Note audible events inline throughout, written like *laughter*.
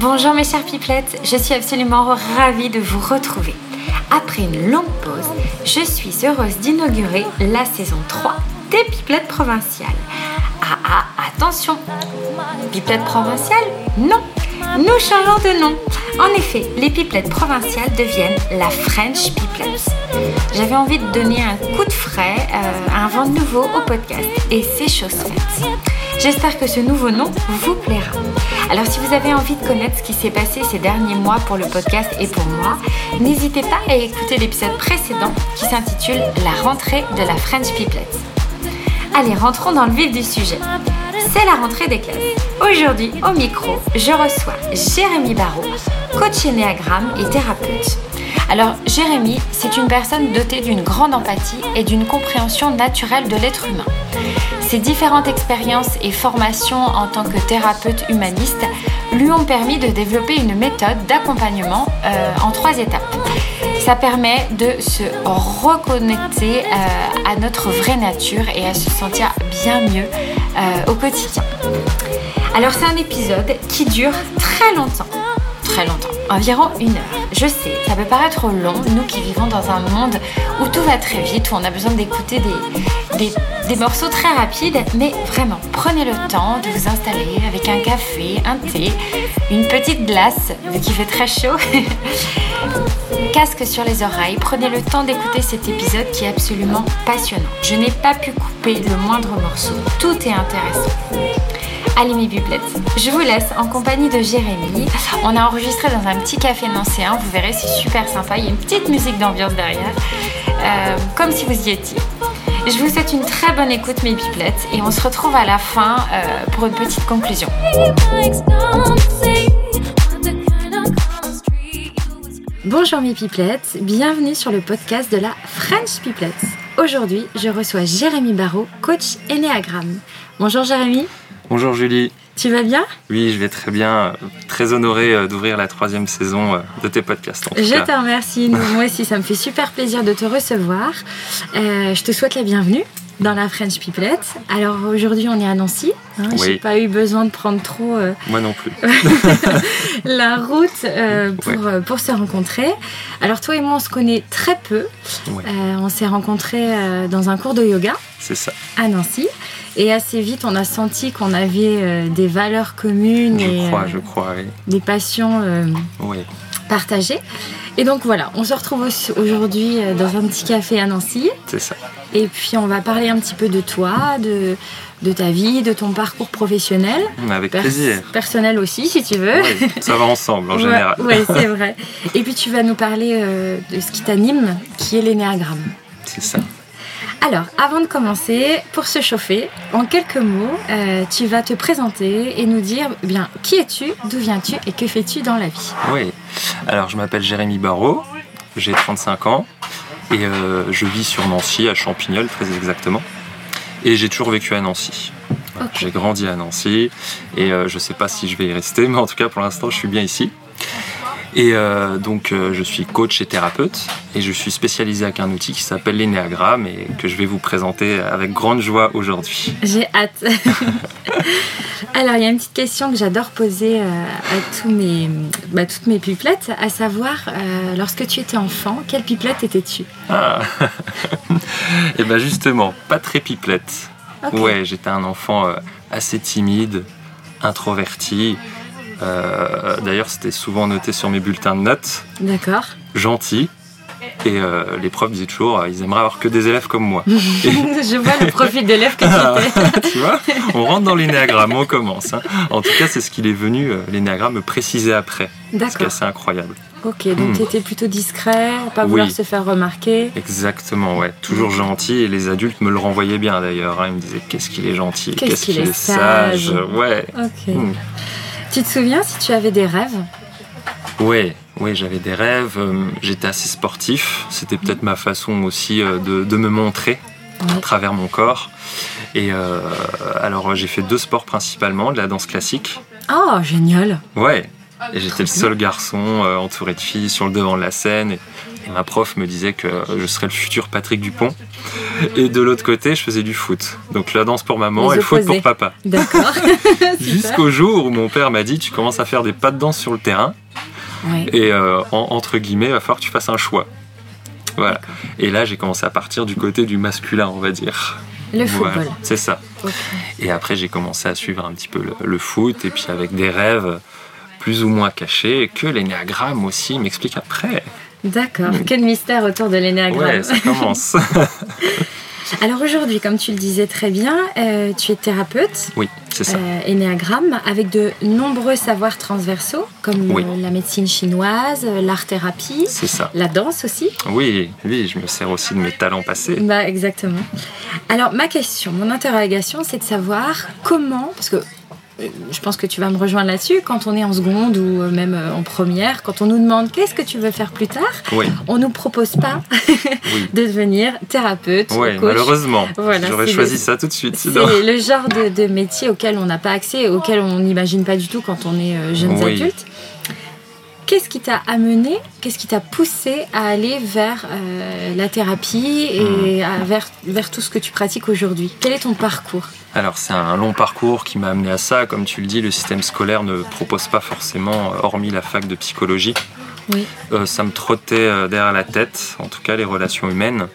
Bonjour mes chères pipelettes, je suis absolument ravie de vous retrouver. Après une longue pause, je suis heureuse d'inaugurer la saison 3 des pipelettes provinciales. Ah ah, attention Pipelettes provinciales Non Nous changeons de nom. En effet, les pipelettes provinciales deviennent la French Pipelettes. J'avais envie de donner un coup de frais, euh, un vent nouveau au podcast, et c'est chose faite. J'espère que ce nouveau nom vous plaira. Alors si vous avez envie de connaître ce qui s'est passé ces derniers mois pour le podcast et pour moi, n'hésitez pas à écouter l'épisode précédent qui s'intitule La rentrée de la French Pipelette. Allez, rentrons dans le vif du sujet. C'est la rentrée des classes. Aujourd'hui, au micro, je reçois Jérémy Barrault, coach énéagramme et thérapeute. Alors, Jérémy, c'est une personne dotée d'une grande empathie et d'une compréhension naturelle de l'être humain. Ses différentes expériences et formations en tant que thérapeute humaniste lui ont permis de développer une méthode d'accompagnement euh, en trois étapes. Ça permet de se reconnecter euh, à notre vraie nature et à se sentir bien mieux euh, au quotidien. Alors c'est un épisode qui dure très longtemps très longtemps, environ une heure. Je sais, ça peut paraître long, nous qui vivons dans un monde où tout va très vite, où on a besoin d'écouter des, morceaux très rapides, mais vraiment, prenez le temps de vous installer avec un café, un thé, une petite glace, vu qu'il fait très chaud. *laughs* Casque sur les oreilles, prenez le temps d'écouter cet épisode qui est absolument passionnant. Je n'ai pas pu couper le moindre morceau, tout est intéressant. Allez mes pipelettes, je vous laisse en compagnie de Jérémy. On a enregistré dans un petit café nancéen, vous verrez c'est super sympa, il y a une petite musique d'ambiance derrière, euh, comme si vous y étiez. Je vous souhaite une très bonne écoute mes pipelettes et on se retrouve à la fin euh, pour une petite conclusion. Bonjour mes pipelettes, bienvenue sur le podcast de la French Pipelettes. Aujourd'hui, je reçois Jérémy Barrault, coach Enneagram. Bonjour Jérémy. Bonjour Julie. Tu vas bien? Oui, je vais très bien. Très honoré euh, d'ouvrir la troisième saison euh, de tes podcasts. je te remercie. Moi aussi, ça me fait super plaisir de te recevoir. Euh, je te souhaite la bienvenue dans la French Pipelette. Alors aujourd'hui, on est à Nancy. Hein, Je n'ai pas eu besoin de prendre trop. *laughs* Moi non plus. *laughs* la route pour, pour se rencontrer. Alors toi et moi, on se connaît très peu. on s'est rencontrés dans un cours de yoga. C'est ça. À Nancy. Et assez vite, on a senti qu'on avait euh, des valeurs communes je et crois, je crois, oui. des passions euh, partagées. Et donc voilà, on se retrouve aujourd'hui euh, dans un petit café à Nancy. C'est ça. Et puis on va parler un petit peu de toi, de, de ta vie, de ton parcours professionnel. Avec plaisir. Personnel aussi, si tu veux. Oui, ça va ensemble en général. Oui, c'est vrai. Et puis tu vas nous parler de ce qui t'anime, qui est l'énéagramme. C'est ça. Alors, avant de commencer, pour se chauffer, en quelques mots, euh, tu vas te présenter et nous dire eh bien qui es-tu, d'où viens-tu et que fais-tu dans la vie? Oui, alors je m'appelle Jérémy Barrault, j'ai 35 ans et euh, je vis sur Nancy, à Champignol très exactement. Et j'ai toujours vécu à Nancy. J'ai grandi à Nancy et euh, je ne sais pas si je vais y rester, mais en tout cas pour l'instant je suis bien ici. Et euh, donc, euh, je suis coach et thérapeute et je suis spécialisé avec un outil qui s'appelle l'énéagramme et que je vais vous présenter avec grande joie aujourd'hui. J'ai hâte. *laughs* Alors, il y a une petite question que j'adore poser euh, à tous mes, bah, toutes mes pipelettes, à savoir, lorsque tu étais enfant, quelle pipelette étais-tu? Ah. Et *laughs* eh bien justement, pas très pipelette. Ouais, j'étais un enfant assez timide, introverti. Euh, d'ailleurs, c'était souvent noté sur mes bulletins de notes. D'accord. Gentil. Et euh, les profs disaient toujours, euh, ils aimeraient avoir que des élèves comme moi. *laughs* Je vois le profil d'élève que tu étais. *laughs* tu vois, on rentre dans l'énéagramme, on commence. Hein. En tout cas, c'est ce qu'il est venu, l'énéagramme, me préciser après. D'accord. C'est assez incroyable. Ok, donc hmm. tu étais plutôt discret, pas vouloir se faire remarquer. Exactement, ouais. Toujours gentil et les adultes me le renvoyaient bien d'ailleurs. Hein. Ils me disaient qu'est-ce qu'il est gentil, qu'est-ce qu'il est, sage. Ouais. Ok. Hmm. Tu te souviens si tu avais des rêves? Oui, oui, j'avais des rêves. Euh, j'étais assez sportif. C'était peut-être ma façon aussi euh, de, me montrer à travers mon corps. Et euh, alors, j'ai fait deux sports principalement, de la danse classique. Oh, génial Ouais. Et j'étais le seul garçon entouré de filles sur le devant de la scène. Et Et ma prof me disait que je serais le futur Patrick Dupont. Et de l'autre côté, je faisais du foot. Donc la danse pour maman Les et le foot pour papa. D'accord. *laughs* Jusqu'au jour où mon père m'a dit tu commences à faire des pas de danse sur le terrain et euh, en- entre guillemets, il va falloir que tu fasses un choix. Voilà. Et là, j'ai commencé à partir du côté du masculin, on va dire. Le Voilà, football. c'est ça. Et après, j'ai commencé à suivre un petit peu le, le foot et puis avec des rêves plus ou moins cachés que l'énéagramme aussi m'explique après. D'accord. Quel mystère autour de l'énéagramme. Ouais, ça commence. *laughs* Alors aujourd'hui, comme tu le disais très bien, euh, tu es thérapeute, oui, c'est ça. euh, énéagramme, avec de nombreux savoirs transversaux, comme Oui. euh, la médecine chinoise, euh, l'art-thérapie, C'est ça. la danse aussi. Oui, oui, je me sers aussi de mes talents passés. Bah, exactement. Alors, ma question, mon interrogation, c'est de savoir comment, parce que je pense que tu vas me rejoindre là-dessus, quand on est en seconde ou euh, même euh, en première, quand on nous demande qu'est-ce que tu veux faire plus tard, Oui, on nous propose pas *laughs* oui. de devenir thérapeute, coach. malheureusement. Voilà, J'aurais choisi le- ça tout de suite. C'est le genre de, de métier auquel on n'a pas accès, auquel on n'imagine pas du tout quand on est euh, jeunes Oui. adultes. Qu'est-ce qui t'a amené, qu'est-ce qui t'a poussé à aller vers euh, la thérapie et Hmm. à- vers, vers tout ce que tu pratiques aujourd'hui? Quel est ton parcours? Alors c'est un long parcours qui m'a amené à ça. Comme tu le dis, le système scolaire ne propose pas forcément, euh, hormis la fac de psychologie. Oui. Euh, ça me trottait derrière la tête, en tout cas les relations humaines.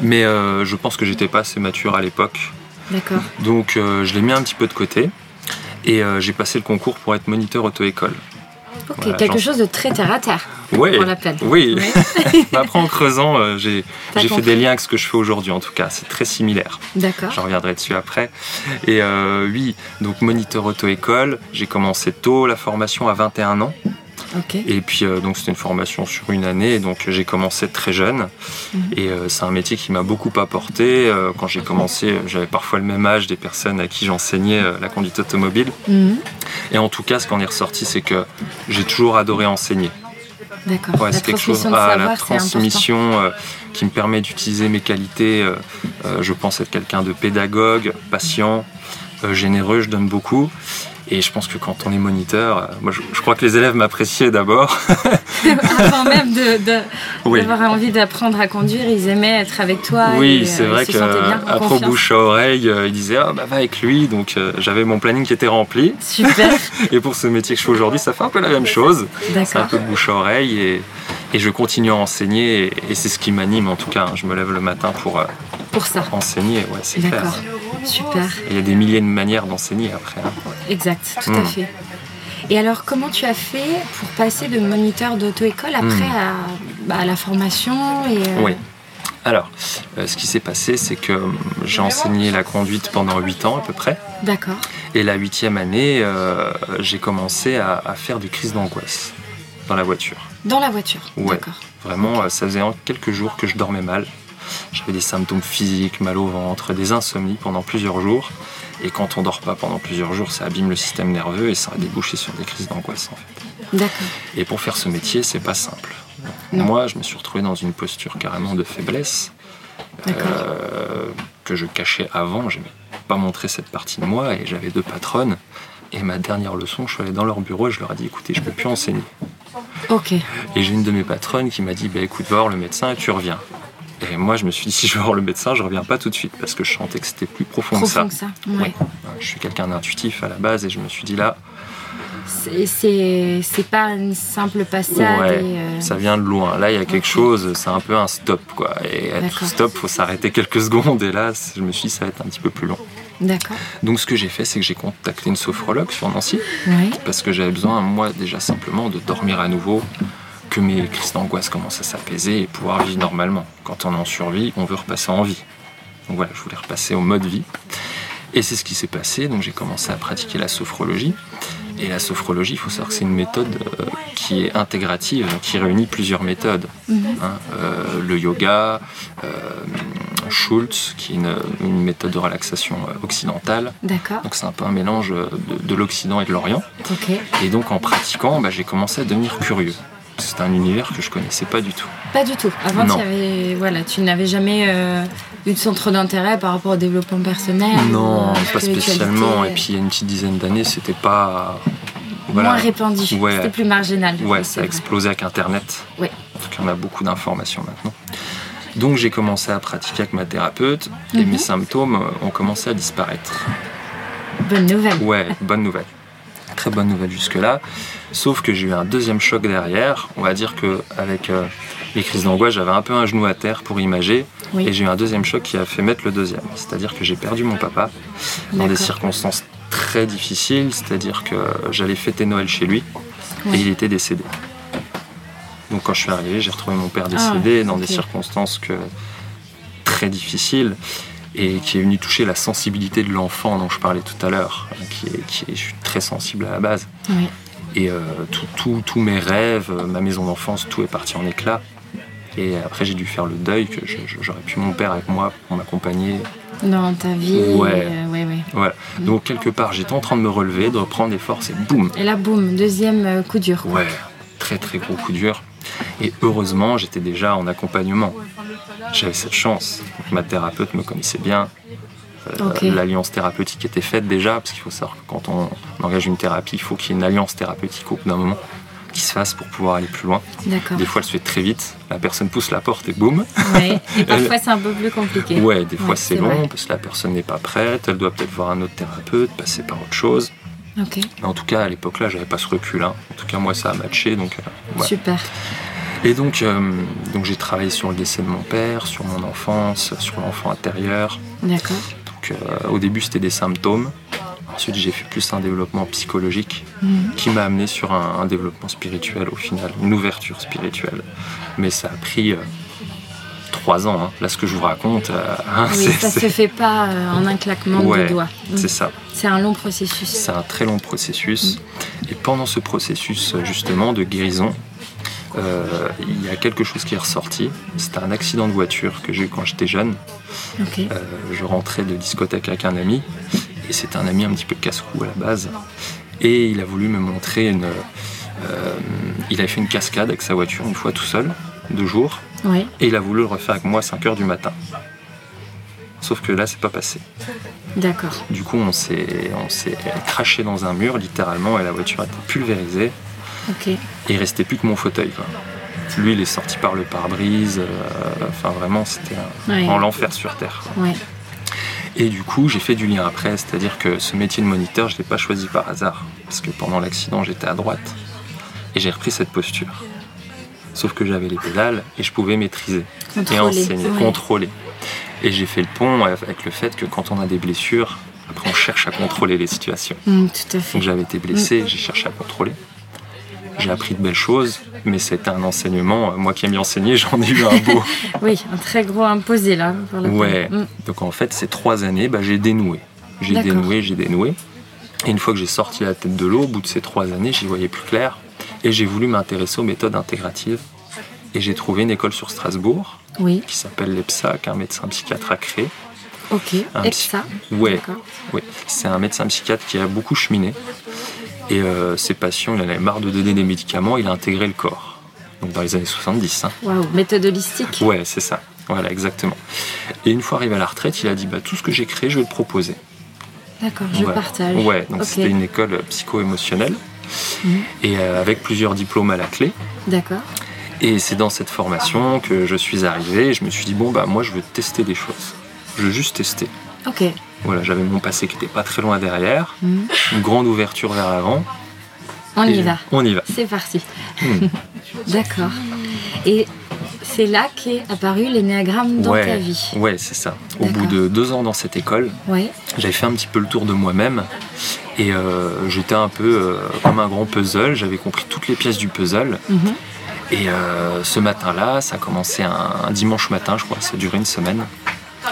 Mais euh, je pense que j'étais pas assez mature à l'époque. D'accord. Donc euh, je l'ai mis un petit peu de côté. Et j'ai passé le concours pour être moniteur auto-école. Ok, Voilà, quelque chose de très terre à terre, Ouais, on l'appelle. oui. Ouais. *laughs* Après en creusant, euh, j'ai fait des liens avec ce que je fais aujourd'hui en tout cas. C'est très similaire. D'accord. J'en reviendrai dessus après. Et euh, oui, donc moniteur auto-école, j'ai commencé tôt la formation à 21 ans. Et puis euh, donc c'était une formation sur une année, donc j'ai commencé très jeune. Mhm. Et euh, c'est un métier qui m'a beaucoup apporté. Euh, quand j'ai commencé, j'avais parfois le même âge des personnes à qui j'enseignais la conduite automobile. Mhm. Et en tout cas, ce qu'en est ressorti, c'est que j'ai toujours adoré enseigner. D'accord. Ouais, la c'est quelque chose à la c'est important. transmission euh, qui me permet d'utiliser mes qualités. euh, euh, je pense être quelqu'un de pédagogue, patient, généreux, je donne beaucoup. Et je pense que quand on est moniteur, euh, moi je, je crois que les élèves m'appréciaient d'abord. *laughs* Avant même Oui. d'avoir envie d'apprendre à conduire, ils aimaient être avec toi. Oui, et, c'est euh, vrai ils se que sentaient bien, en après au bouche à oreille, euh, ils disaient ah bah va avec lui. Donc euh, j'avais mon planning qui était rempli. Super, *laughs* Et pour ce métier que je fais aujourd'hui, ça fait un peu la même chose. C'est un peu de bouche à oreille et, et je continue à enseigner et, c'est ce qui m'anime en tout cas. Je me lève le matin pour euh, Pour ça. enseigner, ouais, c'est clair. Super. Il y a des milliers de manières d'enseigner après. hein. Exact, tout à Mm. fait. Et alors, comment tu as fait pour passer de moniteur d'auto-école après Mm. à, bah, à la formation et, euh, Oui. Alors, euh, ce qui s'est passé, c'est que euh, j'ai enseigné la conduite pendant 8 ans à peu près. D'accord. Et la huitième année, euh, j'ai commencé à, à faire des crises d'angoisse dans la voiture. Dans la voiture. Ouais. Vraiment, euh, ça faisait en- quelques jours que je dormais mal. J'avais des symptômes physiques, mal au ventre, des insomnies pendant plusieurs jours. Et quand on dort pas pendant plusieurs jours, ça abîme le système nerveux et ça a débouché sur des crises d'angoisse en fait. D'accord. Et pour faire ce métier, c'est pas simple. Non. Moi, je me suis retrouvé dans une posture carrément de faiblesse euh, que je cachais avant. Je n'aimais pas montré cette partie de moi et j'avais deux patronnes. Et ma dernière leçon, je suis allé dans leur bureau et je leur ai dit écoutez, je peux plus enseigner. Ok. Et j'ai une de mes patronnes qui m'a dit bah, écoute, va voir le médecin et tu reviens. Et moi, je me suis dit si je vais voir le médecin, je reviens pas tout de suite parce que je sentais que c'était plus profond, Profond que que ça. ça. Ouais. Ouais. Je suis quelqu'un d'intuitif à la base et je me suis dit là, C'est- pas une simple. Ouais, et, euh, ça vient de loin. Là, il y a quelque chose, c'est un peu un stop, quoi. Et être D'accord. stop, faut s'arrêter quelques *laughs* secondes. Et là, je me suis dit, ça va être un petit peu plus long. D'accord. Donc, ce que j'ai fait, c'est que j'ai contacté une sophrologue sur Nancy, Oui. parce que j'avais besoin, moi, déjà simplement, de dormir à nouveau, que mes crises d'angoisse commencent à s'apaiser et pouvoir vivre normalement. Quand on est en survie, on veut repasser en vie. Donc voilà, je voulais repasser au mode vie. Et c'est ce qui s'est passé. Donc j'ai commencé à pratiquer la sophrologie. Et la sophrologie, il faut savoir que c'est une méthode euh, qui est intégrative, qui réunit plusieurs méthodes. Mhm. hein. Euh, le yoga, euh, Schultz, qui est une, une méthode de relaxation occidentale. D'accord. Donc c'est un peu un mélange de, de l'Occident et de l'Orient. Ok. Et donc en pratiquant, bah, j'ai commencé à devenir curieux. C'est un univers que je connaissais pas du tout. Pas du tout. Avant, tu, avais, voilà, tu n'avais jamais euh, eu de centre d'intérêt par rapport au développement personnel Non, euh, pas spécialement. Et puis il y a une petite dizaine d'années, c'était pas. Voilà. Moins répandu. Ouais. C'était plus marginal. Ouais, ça a explosé avec Internet. Ouais. Donc on a beaucoup d'informations maintenant. Donc j'ai commencé à pratiquer avec ma thérapeute et Mhm. mes symptômes euh, ont commencé à disparaître. Bonne nouvelle. Ouais, bonne nouvelle. Très bonne nouvelle jusque-là. Sauf que j'ai eu un deuxième choc derrière. On va dire que avec euh, les crises d'angoisse, j'avais un peu un genou à terre pour imager. Oui. Et j'ai eu un deuxième choc qui a fait mettre le deuxième. C'est-à-dire que j'ai perdu mon papa dans des circonstances très difficiles. C'est-à-dire que j'allais fêter Noël chez lui et il était décédé. Donc quand je suis arrivé, j'ai retrouvé mon père décédé dans des Ah, circonstances que très difficiles et qui est venu toucher la sensibilité de l'enfant dont je parlais tout à l'heure, qui est, qui est- je suis très sensible à la base. Oui. Et euh, tous mes rêves, euh, ma maison d'enfance, tout est parti en éclats. Et après, j'ai dû faire le deuil que j'aurais pu mon père avec moi pour m'accompagner. Dans ta vie. Ouais. euh, ouais, ouais. Voilà. Donc, quelque part, j'étais en train de me relever, de reprendre des forces et boum Et là, boum, deuxième euh, coup dur. Ouais, très très gros coup dur. Et heureusement, j'étais déjà en accompagnement. J'avais cette chance. Ma thérapeute me connaissait bien. Euh. L'alliance thérapeutique était faite déjà, parce qu'il faut savoir que quand on engage une thérapie, il faut qu'il y ait une alliance thérapeutique au bout d'un moment qui se fasse pour pouvoir aller plus loin. Des fois, elle se fait très vite. La personne pousse la porte et boum. Ouais. Et *laughs* parfois, c'est un peu plus compliqué. Ouais, des fois Ouais, c'est c'est long vrai. parce que la personne n'est pas prête. Elle doit peut-être voir un autre thérapeute, passer par autre chose. En tout cas, à l'époque-là, j'avais pas ce recul. hein. En tout cas, moi, ça a matché. Donc, euh. Super. Et donc, euh, donc j'ai travaillé sur le décès de mon père, sur mon enfance, sur l'enfant intérieur. D'accord. Donc, euh, au début, c'était des symptômes. Ensuite, j'ai fait plus un développement psychologique Mhm. qui m'a amené sur un, un développement spirituel au final, une ouverture spirituelle. Mais ça a pris euh, trois ans. hein. Là, ce que je vous raconte, euh, hein, Oui, ça se fait pas euh, en un claquement Ouais, de doigts. C'est ça. C'est un long processus. C'est un très long processus. Et pendant ce processus, justement, de guérison, euh, il y a quelque chose qui est ressorti. C'était un accident de voiture que j'ai eu quand j'étais jeune. Euh, je rentrais de discothèque avec un ami, et c'était un ami un petit peu casse-cou à la base. Et il a voulu me montrer une. il avait fait une cascade avec sa voiture une fois tout seul, deux jours, Et il a voulu le refaire avec moi à 5 h du matin. Sauf que là, c'est pas passé. D'accord. Du coup, on s'est, on s'est craché dans un mur, littéralement, et la voiture était pulvérisée. Ok. Et il restait plus que mon fauteuil. Quoi. Lui, il est sorti par le pare-brise. euh, Enfin, vraiment, c'était un- Ouais. en l'enfer sur Terre. Ouais. Et du coup, j'ai fait du lien après, c'est-à-dire que ce métier de moniteur, je ne l'ai pas choisi par hasard. Parce que pendant l'accident, j'étais à droite. Et j'ai repris cette posture. Sauf que j'avais les pédales et je pouvais maîtriser et enseigner, Ouais. contrôler. Et j'ai fait le pont avec le fait que quand on a des blessures, après on cherche à contrôler les situations. Mm, tout à fait. Donc j'avais été blessé, j'ai cherché à contrôler. J'ai appris de belles choses, mais c'était un enseignement. Moi qui aime bien enseigner, *laughs* j'en ai eu un beau. *laughs* Oui, un très gros imposé là. Pour le coup. Ouais. Mm. Donc en fait, ces trois années, bah, j'ai dénoué. J'ai dénoué, j'ai dénoué. Et une fois que j'ai sorti la tête de l'eau, au bout de ces trois années, j'y voyais plus clair. Et j'ai voulu m'intéresser aux méthodes intégratives. Et j'ai trouvé une école sur Strasbourg Oui. qui s'appelle l'EPSA, qu'un médecin psychiatre a créé. Ok. Un Et psy-. Ouais, oui. C'est un médecin psychiatre qui a beaucoup cheminé. Et euh, ses patients, il en avait marre de donner des médicaments, il a intégré le corps. Donc dans les années 70. hein. Waouh. Méthode holistique. Ouais, c'est ça. Voilà, exactement. Et une fois arrivé à la retraite, il a dit bah, tout ce que j'ai créé, je vais le proposer. D'accord. Je Ouais. partage. Ouais, donc c'était une école psycho-émotionnelle Mhm. et euh, avec plusieurs diplômes à la clé. D'accord. Et c'est dans cette formation que je suis arrivé et je me suis dit bon bah moi je veux tester des choses. Je veux juste tester. Ok. Voilà, j'avais mon passé qui était pas très loin derrière, Mhm. une grande ouverture vers l'avant. On y va. On y va. C'est parti. Hmm. *laughs* D'accord. Et c'est là qu'est apparu l'énéagramme dans ouais, ta vie. ouais, c'est ça. Au bout de deux ans dans cette école, Ouais. j'avais fait un petit peu le tour de moi-même et euh, j'étais un peu euh, comme un grand puzzle. J'avais compris toutes les pièces du puzzle. Mhm. Et euh, ce matin-là, ça a commencé un, un dimanche matin, je crois, ça a duré une semaine.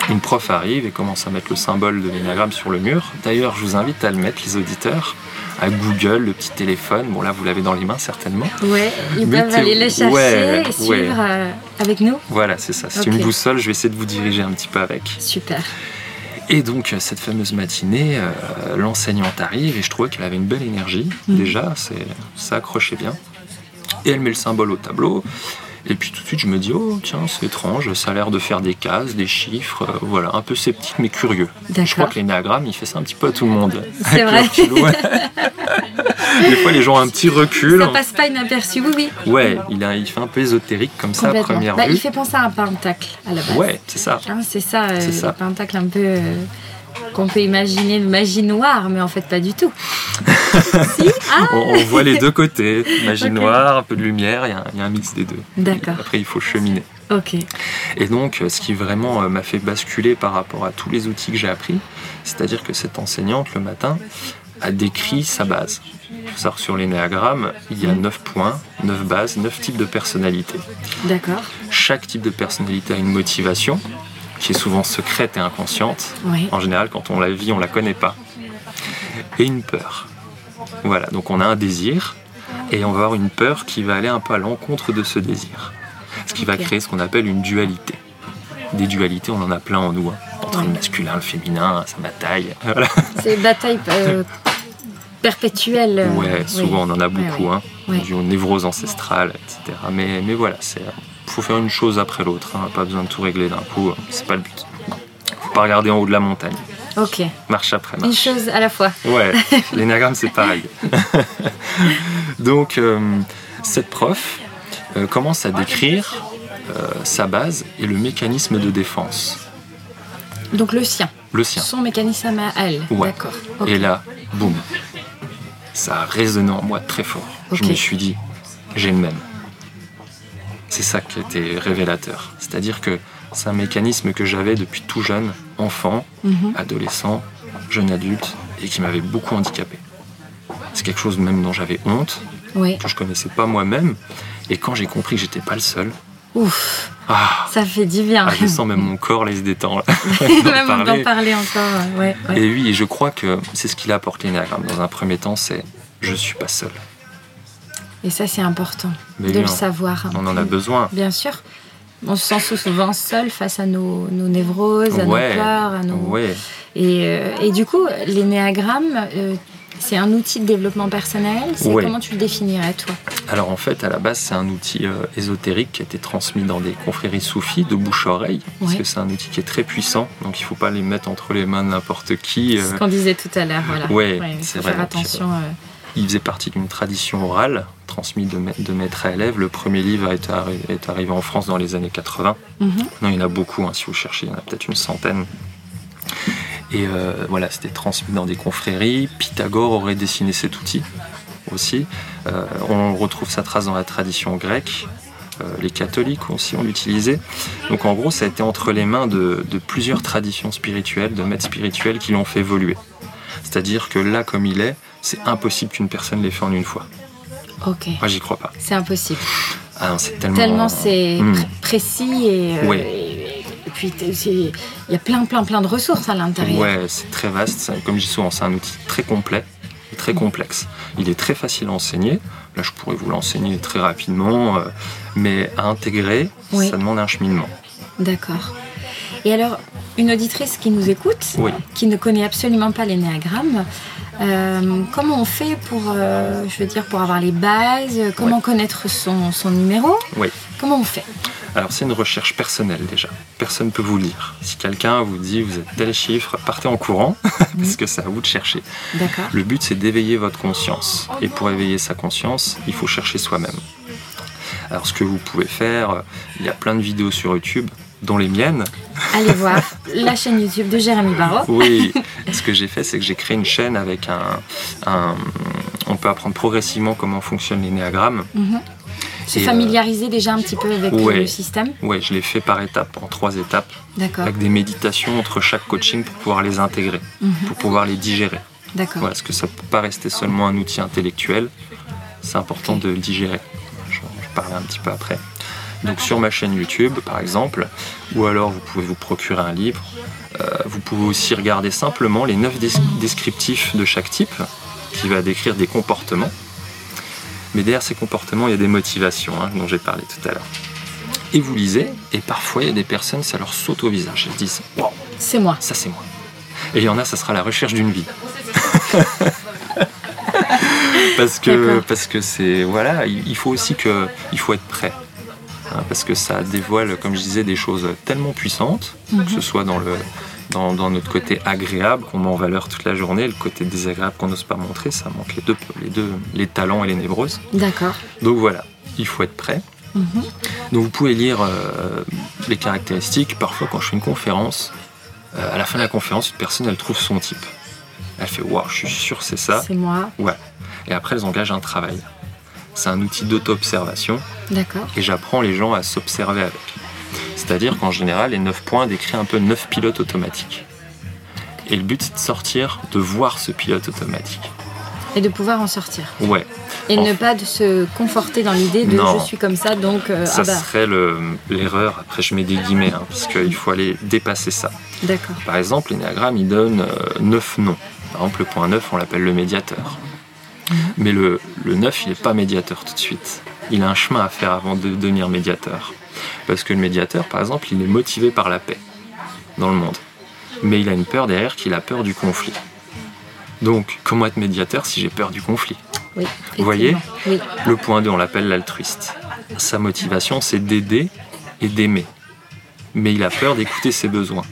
Une prof arrive et commence à mettre le symbole de l'énagramme sur le mur. D'ailleurs, je vous invite à le mettre, les auditeurs, à Google, le petit téléphone. Bon, là, vous l'avez dans les mains certainement. Ouais. Ils peuvent aller le chercher ouais, et suivre ouais. avec nous. Voilà, c'est ça. C'est Ok. une boussole, je vais essayer de vous diriger un petit peu avec. Super. Et donc, cette fameuse matinée, euh, l'enseignante arrive et je trouvais qu'elle avait une belle énergie. Mhm. Déjà, c'est, ça accrochait bien. Et elle met le symbole au tableau. Et puis tout de suite, je me dis, oh tiens, c'est étrange, ça a l'air de faire des cases, des chiffres, euh, voilà, un peu sceptique mais curieux. Je crois que l'énagramme, il fait ça un petit peu à tout le monde. C'est *laughs* vrai. *laughs* *laughs* Des fois, les gens ont un petit recul. Ça passe pas inaperçu, oui, oui. Ouais, il, a, il fait un peu ésotérique comme ça à première Bah, vue. il fait penser à un pentacle à la base. Ouais, c'est ça. Hein, c'est ça, euh, C'est ça. le pentacle un peu euh, qu'on peut imaginer de magie noire, mais en fait pas du tout. *laughs* si Ah On, on voit les deux côtés, magie noire, un peu de lumière, il y, a un- il y a un mix des deux. D'accord. Après, il faut cheminer. Ok. Et donc, euh, ce qui vraiment euh, m'a fait basculer par rapport à tous les outils que j'ai appris, c'est-à-dire que cette enseignante, le matin, a décrit sa base. Sur l'énéagramme, il y a 9 points, 9 bases, 9 types de personnalités. D'accord. Chaque type de personnalité a une motivation, qui est souvent secrète et inconsciente. Oui. En général, quand on la vit, on la connaît pas. Et une peur. Voilà, donc on a un désir, et on va avoir une peur qui va aller un peu à l'encontre de ce désir. Ce qui va créer ce qu'on appelle une dualité. Des dualités, on en a plein en nous. hein. Entre le masculin, le féminin, ça bataille. Voilà. *laughs* C'est une bataille euh, perpétuelle. euh, Ouais, souvent on en a beaucoup, ouais. hein, Ouais. dû aux névroses ancestrales, etc. Mais, mais voilà, c'est faut faire une chose après l'autre, hein, pas besoin de tout régler d'un coup, hein, c'est pas le but. Faut pas regarder en haut de la montagne, Ok. marche après Une marche. chose à la fois. Ouais, *laughs* l'énagramme c'est pareil. *laughs* Donc euh, cette prof euh, commence à décrire euh, sa base et le mécanisme de défense, Donc le sien. le sien. Son mécanisme à elle. Ouais. D'accord. Et là, boum, ça a résonné en moi très fort. Je me suis dit, j'ai le même. C'est ça qui était révélateur. C'est-à-dire que c'est un mécanisme que j'avais depuis tout jeune, enfant, Mhm. adolescent, jeune adulte, et qui m'avait beaucoup handicapé. C'est quelque chose même dont j'avais honte, Oui. que je connaissais pas moi-même. Et quand j'ai compris que j'étais pas le seul, Ouf. ah, Ça fait du bien. ah, je sens même *laughs* mon corps là, il se détend. là. *laughs* Même d'en parler encore. Ouais. ouais. Et oui, et je crois que c'est ce qu'il apporte l'énéagramme. Dans un premier temps, c'est je suis pas seul. Et ça, c'est important Mais de oui, le on- savoir. On en a besoin. Bien sûr. On se sent souvent seul face à nos, nos névroses, à Ouais, nos peurs. À nos... Et, euh, et du coup, l'énéagramme, euh, c'est un outil de développement personnel. Ouais. Comment tu le définirais, toi Alors en fait, à la base, c'est un outil euh, ésotérique qui a été transmis dans des confréries soufis de bouche à oreille, parce Ouais. que c'est un outil qui est très puissant, donc il faut pas les mettre entre les mains de n'importe qui. C'est euh, ce qu'on disait tout à l'heure. Voilà. Ouais, il c'est faut vrai, faire donc, attention. euh, il faisait partie d'une tradition orale transmise de, ma- de maître à élève. Le premier livre est, arri- est arrivé en France dans les années 80. mhm. Non, il y en a beaucoup, hein, si vous cherchez, il y en a peut-être une centaine. Et euh, voilà, c'était transmis dans des confréries. Pythagore aurait dessiné cet outil aussi. Euh, on retrouve sa trace dans la tradition grecque. Euh, les catholiques aussi ont l'utilisé. Donc en gros, ça a été entre les mains de, de plusieurs traditions spirituelles, de maîtres spirituels qui l'ont fait évoluer. C'est-à-dire que là, comme il est, c'est impossible qu'une personne l'ait fait en une fois. Ok. Moi, j'y crois pas. C'est impossible. Ah c'est tellement. Tellement c'est Hmm. pr- précis et, Ouais. et puis il y a plein, plein, plein de ressources à l'intérieur. Ouais, c'est très vaste. Comme je dis souvent, c'est un outil très complet et très complexe. Il est très facile à enseigner. Là, je pourrais vous l'enseigner très rapidement, euh, mais à intégrer, Oui. ça demande un cheminement. D'accord. Et alors, une auditrice qui nous écoute, Oui. qui ne connaît absolument pas l'énéagramme, euh, comment on fait pour, euh, je veux dire, pour avoir les bases Comment connaître son, son numéro? Oui. Comment on fait? Alors, c'est une recherche personnelle déjà. Personne ne peut vous lire. Si quelqu'un vous dit vous êtes tel chiffre, partez en courant, *laughs* parce que c'est à vous de chercher. Le but, c'est d'éveiller votre conscience. Et pour éveiller sa conscience, il faut chercher soi-même. Alors, ce que vous pouvez faire, euh, il y a plein de vidéos sur YouTube, dont les miennes. Allez *laughs* voir la chaîne YouTube de Jérémy Barrault. Oui, *laughs* ce que j'ai fait, c'est que j'ai créé une chaîne avec un, un- On peut apprendre progressivement comment fonctionne l'énéagramme. Mhm. Se euh, familiariser déjà un petit peu avec ouais. le système. Ouais, je l'ai fait par étapes, en trois étapes, D'accord. avec des méditations entre chaque coaching pour pouvoir les intégrer, Mhm. pour pouvoir les digérer. D'accord. Voilà, parce que ça ne peut pas rester seulement un outil intellectuel, c'est important de le digérer. Je, je parlerai un petit peu après. Donc sur ma chaîne YouTube, par exemple, ou alors vous pouvez vous procurer un livre. Euh, vous pouvez aussi regarder simplement les 9 descriptifs de chaque type, qui va décrire des comportements. Mais derrière ces comportements, il y a des motivations, hein, dont j'ai parlé tout à l'heure. Et vous lisez, et parfois il y a des personnes, ça leur saute au visage. Elles disent Waouh, C'est moi. ça c'est moi. Et il y en a, ça sera la recherche d'une vie. *laughs* parce que parce que c'est voilà, il faut aussi que il faut être prêt. Hein, parce que ça dévoile, comme je disais, des choses tellement puissantes, Mhm. que ce soit dans le dans, dans notre côté agréable qu'on met en valeur toute la journée, le côté désagréable qu'on n'ose pas montrer, ça manque les deux, les deux, les talents et les névroses. D'accord. Donc voilà, il faut être prêt. Mhm. Donc vous pouvez lire euh, les caractéristiques. Parfois, quand je fais une conférence, euh, à la fin de la conférence, une personne, elle trouve son type. Elle fait Waouh, je suis sûr c'est ça. C'est moi. Et après, elles engagent un travail. C'est un outil d'auto-observation D'accord. et j'apprends les gens à s'observer avec. C'est-à-dire qu'en général, les 9 points décrivent un peu 9 pilotes automatiques. Et le but, c'est de sortir, de voir ce pilote automatique. Et de pouvoir en sortir. Ouais, Et En ne pas de se conforter dans l'idée de Non. je suis comme ça, donc euh, ça ah bah, serait le- l'erreur. Après, je mets des guillemets, hein, parce qu'il faut aller dépasser ça. d'accord. Par exemple, l'énéagramme, il donne euh, 9 noms. Par exemple, le point 9, on l'appelle le médiateur. Mais le, le 9, il n'est pas médiateur tout de suite. Il a un chemin à faire avant de devenir médiateur. Parce que le médiateur, par exemple, il est motivé par la paix dans le monde. Mais il a une peur derrière qu'il a peur du conflit. Donc, comment être médiateur si j'ai peur du conflit? Oui. Vous voyez. Oui. Le point 2, on l'appelle l'altruiste. Sa motivation, c'est d'aider et d'aimer. Mais il a peur d'écouter ses besoins.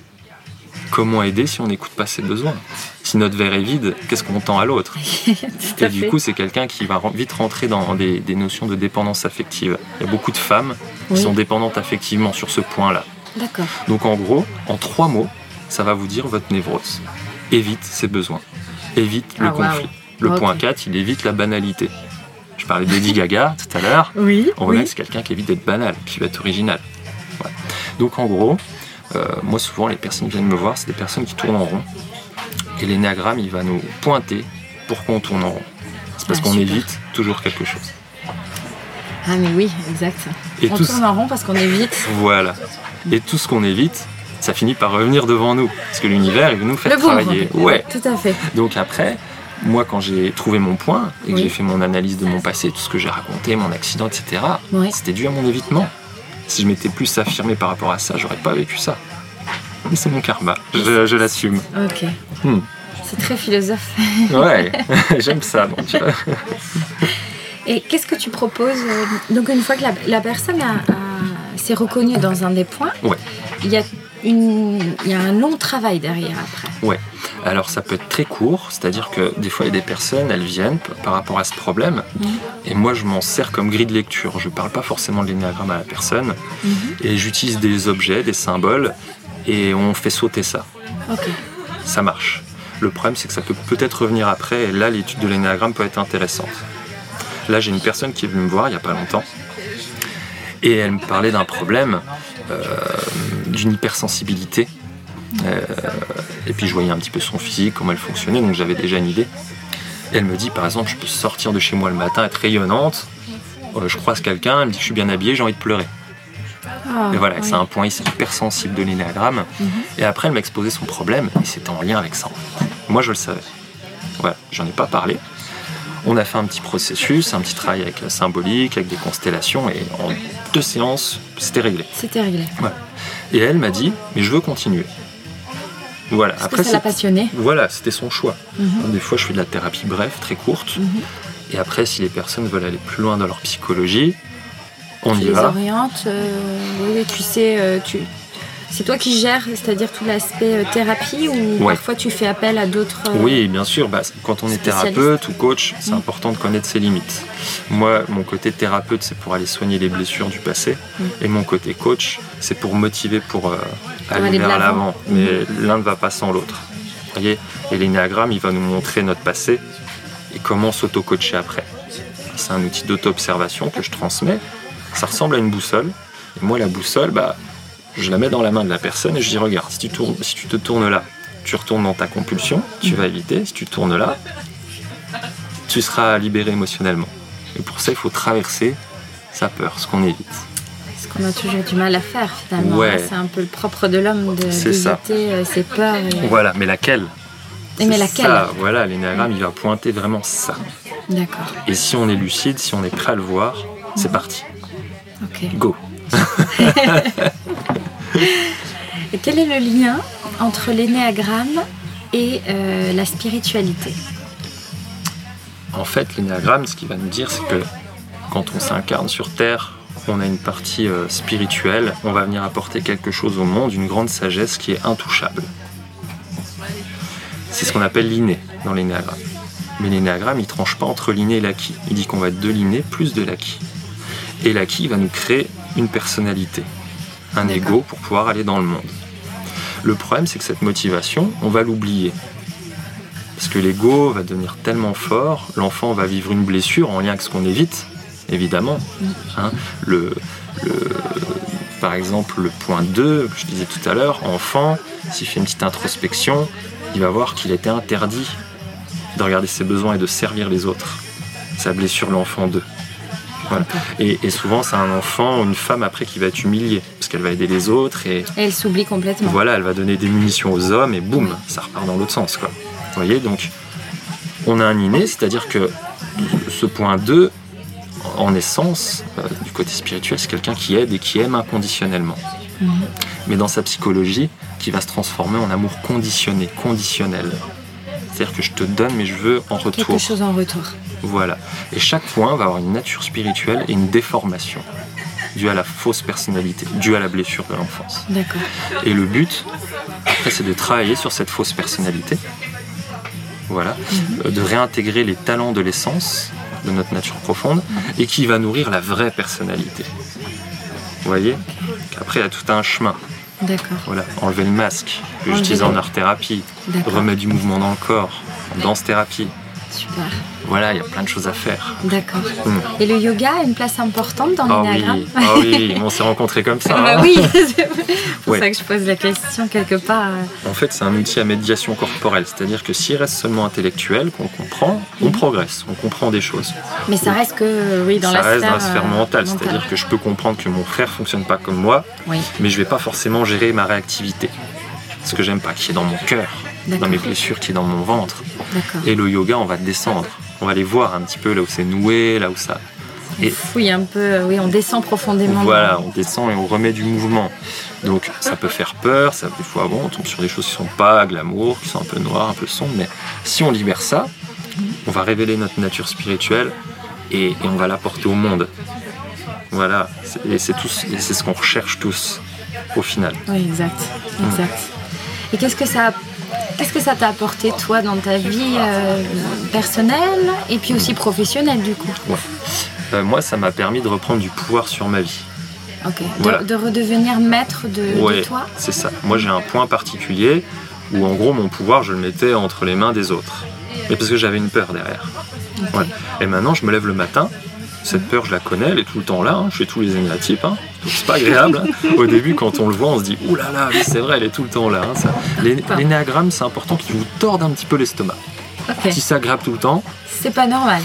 Comment aider si on n'écoute pas ses besoins? Si notre verre est vide, qu'est-ce qu'on tend à l'autre? *laughs* Et à du fait. coup, c'est quelqu'un qui va vite rentrer dans des, des notions de dépendance affective. Il y a beaucoup de femmes qui sont dépendantes affectivement sur ce point-là. D'accord. Donc en gros, en trois mots, ça va vous dire votre névrose. Évite ses besoins. Évite le Ah, conflit. Le point 4, il évite la banalité. Je parlais d'Eddie Gaga *laughs* tout à l'heure. Oui. On oui. que c'est quelqu'un qui évite d'être banal, qui veut être original. Donc en gros, euh, moi souvent les personnes qui viennent me voir, c'est des personnes qui tournent en rond. Et l'énéagramme, il va nous pointer pourquoi on tourne en rond. C'est parce Ah, qu'on évite toujours quelque chose. Ah mais oui, exact. Et on tout tourne en rond parce qu'on évite Voilà. Et tout ce qu'on évite, ça finit par revenir devant nous. Parce que l'univers, il veut nous faire le travailler. Ouais. Tout à fait. Donc après, moi quand j'ai trouvé mon point et que Oui. j'ai fait mon analyse de mon passé, tout ce que j'ai raconté, mon accident, etc., Oui. c'était dû à mon évitement. Si je m'étais plus affirmé par rapport à ça, j'aurais pas vécu ça. Mais c'est mon karma, je, je l'assume. Ok. Hmm. C'est très philosophe. Ouais, *laughs* j'aime ça. Donc, *laughs* Et qu'est-ce que tu proposes euh, Donc une fois que la, la personne s'est reconnue dans un des points, Ouais. il, y a une, il y a un long travail derrière après. ouais. Alors ça peut être très court, c'est-à-dire que des fois il y a des personnes, elles viennent par rapport à ce problème, Mhm. et moi je m'en sers comme grille de lecture. Je parle pas forcément de l'énéagramme à la personne, Mhm. et j'utilise des objets, des symboles, et on fait sauter ça. Ok. ça marche. Le problème, c'est que ça peut peut-être revenir après, et là, l'étude de l'énéagramme peut être intéressante. Là, j'ai une personne qui est venue me voir il n'y a pas longtemps, et elle me parlait d'un problème, euh, d'une hypersensibilité. Euh, et puis, je voyais un petit peu son physique, comment elle fonctionnait, donc j'avais déjà une idée. Et elle me dit, par exemple, je peux sortir de chez moi le matin, être rayonnante, euh, je croise quelqu'un, elle me dit que je suis bien habillée, j'ai envie de pleurer. Ah, Et voilà, oui. c'est un point hypersensible de l'énéagramme. Mhm. Et après, elle m'a exposé son problème, et c'était en lien avec ça. Moi, je le savais. Voilà, j'en ai pas parlé. On a fait un petit processus, un petit travail avec la symbolique, avec des constellations, et en deux séances, c'était réglé. C'était réglé. Et elle m'a dit, mais je veux continuer. Voilà, Parce après, que ça l'a c'est- passionné. voilà, c'était son choix. Mhm. Des fois, je fais de la thérapie brève, très courte. Mhm. Et après, si les personnes veulent aller plus loin dans leur psychologie, on tu y les va. orientes. euh, oui, tu sais, euh, tu... c'est toi qui gères, c'est-à-dire tout l'aspect euh, thérapie ou Ouais. parfois tu fais appel à d'autres. euh, Oui, bien sûr. Bah, quand on est thérapeute ou coach, c'est Mm. important de connaître ses limites. Moi, mon côté thérapeute, c'est pour aller soigner les blessures du passé. Mm. Et mon côté coach, c'est pour motiver, pour euh, aller, aller vers l'avant. Mm. Mais l'un ne va pas sans l'autre. Vous voyez? Et l'énéagramme, il va nous montrer notre passé et comment s'auto-coacher après. C'est un outil d'auto-observation que je transmets. Ça ressemble à une boussole. Et moi, la boussole, bah, je la mets dans la main de la personne et je dis regarde, si tu, tournes, si tu te tournes là, tu retournes dans ta compulsion, tu vas éviter. Si tu tournes là, tu seras libéré émotionnellement. Et pour ça, il faut traverser sa peur, ce qu'on évite. Ce qu'on a toujours du mal à faire finalement. Ouais. C'est un peu le propre de l'homme de d'éviter euh, ses peurs. et- Voilà, mais laquelle? Et mais laquelle? ça, Voilà, l'énéagramme, il va pointer vraiment ça. D'accord. Et si on est lucide, si on est prêt à le voir, c'est parti. Ok. Go *laughs* Et *laughs* quel est le lien entre l'énéagramme et euh, la spiritualité? En fait, l'énéagramme, ce qu'il va nous dire, c'est que quand on s'incarne sur Terre, on a une partie euh, spirituelle, on va venir apporter quelque chose au monde, une grande sagesse qui est intouchable. C'est ce qu'on appelle l'inné dans l'énéagramme. Mais l'énéagramme, il tranche pas entre l'inné et l'acquis. Il dit qu'on va être de l'inné plus de l'acquis. Et l'acquis va nous créer une personnalité, un ego pour pouvoir aller dans le monde. Le problème, c'est que cette motivation, on va l'oublier. Parce que l'ego va devenir tellement fort, l'enfant va vivre une blessure en lien avec ce qu'on évite, évidemment. Hein, le, le- par exemple, le point 2, que je disais tout à l'heure, enfant, s'il fait une petite introspection, il va voir qu'il était interdit de regarder ses besoins et de servir les autres. Sa blessure, l'enfant 2. Voilà. Et, et souvent, c'est un enfant ou une femme après qui va être humiliée, parce qu'elle va aider les autres et Et elle s'oublie complètement. voilà, elle va donner des munitions aux hommes et boum, ça repart dans l'autre sens. Quoi. Vous voyez, donc on a un inné, c'est-à-dire que ce point 2, en essence, euh, du côté spirituel, c'est quelqu'un qui aide et qui aime inconditionnellement. Mhm. Mais dans sa psychologie, qui va se transformer en amour conditionné, conditionnel. C'est-à-dire que je te donne, mais je veux en retour. Quelque chose en retour. Voilà. Et chaque point va avoir une nature spirituelle et une déformation due à la fausse personnalité, due à la blessure de l'enfance. D'accord. Et le but, après, c'est de travailler sur cette fausse personnalité. Voilà. Euh, De réintégrer les talents de l'essence de notre nature profonde et qui va nourrir la vraie personnalité. Vous voyez? Après, il y a tout un chemin. D'accord. Voilà. Enlever le masque, que j'utilise en art thérapie, D'accord. remettre du mouvement dans le corps, en danse thérapie. Super. Voilà, il y a plein de choses à faire. D'accord. Hmm. Et le yoga a une place importante dans Ah l'énagramme oui, ah oui, *laughs* on s'est rencontrés comme ça. Bah hein. oui, *laughs* c'est pour Ouais. ça que je pose la question quelque part. euh, En fait, c'est un outil à médiation corporelle, c'est-à-dire que s'il reste seulement intellectuel, qu'on comprend, on progresse, on comprend des choses. Mais ça reste que, oui, dans ça la reste sphère, dans la sphère euh, mentale, c'est-à-dire que je peux comprendre que mon frère fonctionne pas comme moi, Oui, mais je vais pas forcément gérer ma réactivité. Ce que j'aime pas, qui est dans mon cœur, dans mes blessures, qui est dans mon ventre. Et le yoga, on va descendre, on va aller voir un petit peu là où c'est noué, là où ça. Et Oui, un peu, euh, oui, on descend profondément. Voilà, on descend et on remet du mouvement. Donc ça peut faire peur, ça des fois bon, on tombe sur des choses qui sont pas glamour, qui sont un peu noires, un peu sombres, mais si on libère ça, on va révéler notre nature spirituelle et, et on va l'apporter au monde. Voilà, c'est- et c'est ce qu'on recherche tous au final. Oui, exact, exact. Et qu'est-ce que ça, qu'est-ce que ça t'a apporté toi dans ta vie euh, personnelle et puis aussi professionnelle du coup Euh, moi, ça m'a permis de reprendre du pouvoir sur ma vie. Ok. De, Voilà. de redevenir maître de, toi. c'est ça. Moi, j'ai un point particulier où, en gros, mon pouvoir, je le mettais entre les mains des autres. Mais parce que j'avais une peur derrière. Ouais. Et maintenant, je me lève le matin. Cette peur, je la connais, elle est tout le temps là. hein. Je fais tous les énéatypes. Hein. Donc, c'est pas agréable. hein. *laughs* Au début, quand on le voit, on se dit Ouh là là, c'est vrai, elle est tout le temps là. hein. L'énéagramme, c'est important qu'il vous torde un petit peu l'estomac. Si ça grappe tout le temps, C'est pas normal.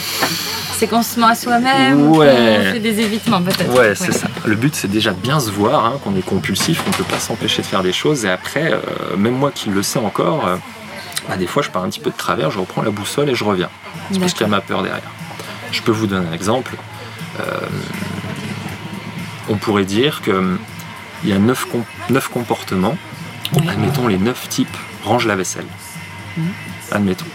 C'est qu'on se ment à soi-même, Ouais. qu'on fait des évitements peut-être. Ouais, c'est ça. Le but, c'est déjà bien se voir, hein, qu'on est compulsif, qu'on peut pas s'empêcher de faire des choses. Et après, euh, même moi qui le sais encore, euh, bah, des fois, je pars un petit peu de travers, je reprends la boussole et je reviens. C'est parce qu'il y a ma peur derrière. Je peux vous donner un exemple. Euh, on pourrait dire que hum, y a neuf, com- neuf comportements. Ouais. Admettons les neuf types range la vaisselle. Admettons.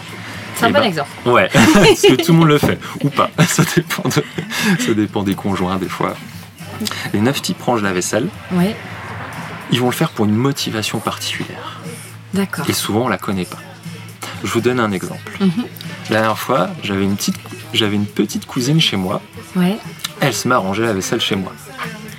C'est un Eh bon ben, exemple. Ouais, *laughs* parce que tout le monde le fait, ou pas? *laughs* Ça dépend, de- ça dépend des conjoints, des fois. Les neuf types rangent la vaisselle, Oui, ils vont le faire pour une motivation particulière. d'accord. Et souvent, on la connaît pas. Je vous donne un exemple. Mhm. La dernière fois, j'avais une, petite, j'avais une petite cousine chez moi. Oui, Elle se met à ranger la vaisselle chez moi.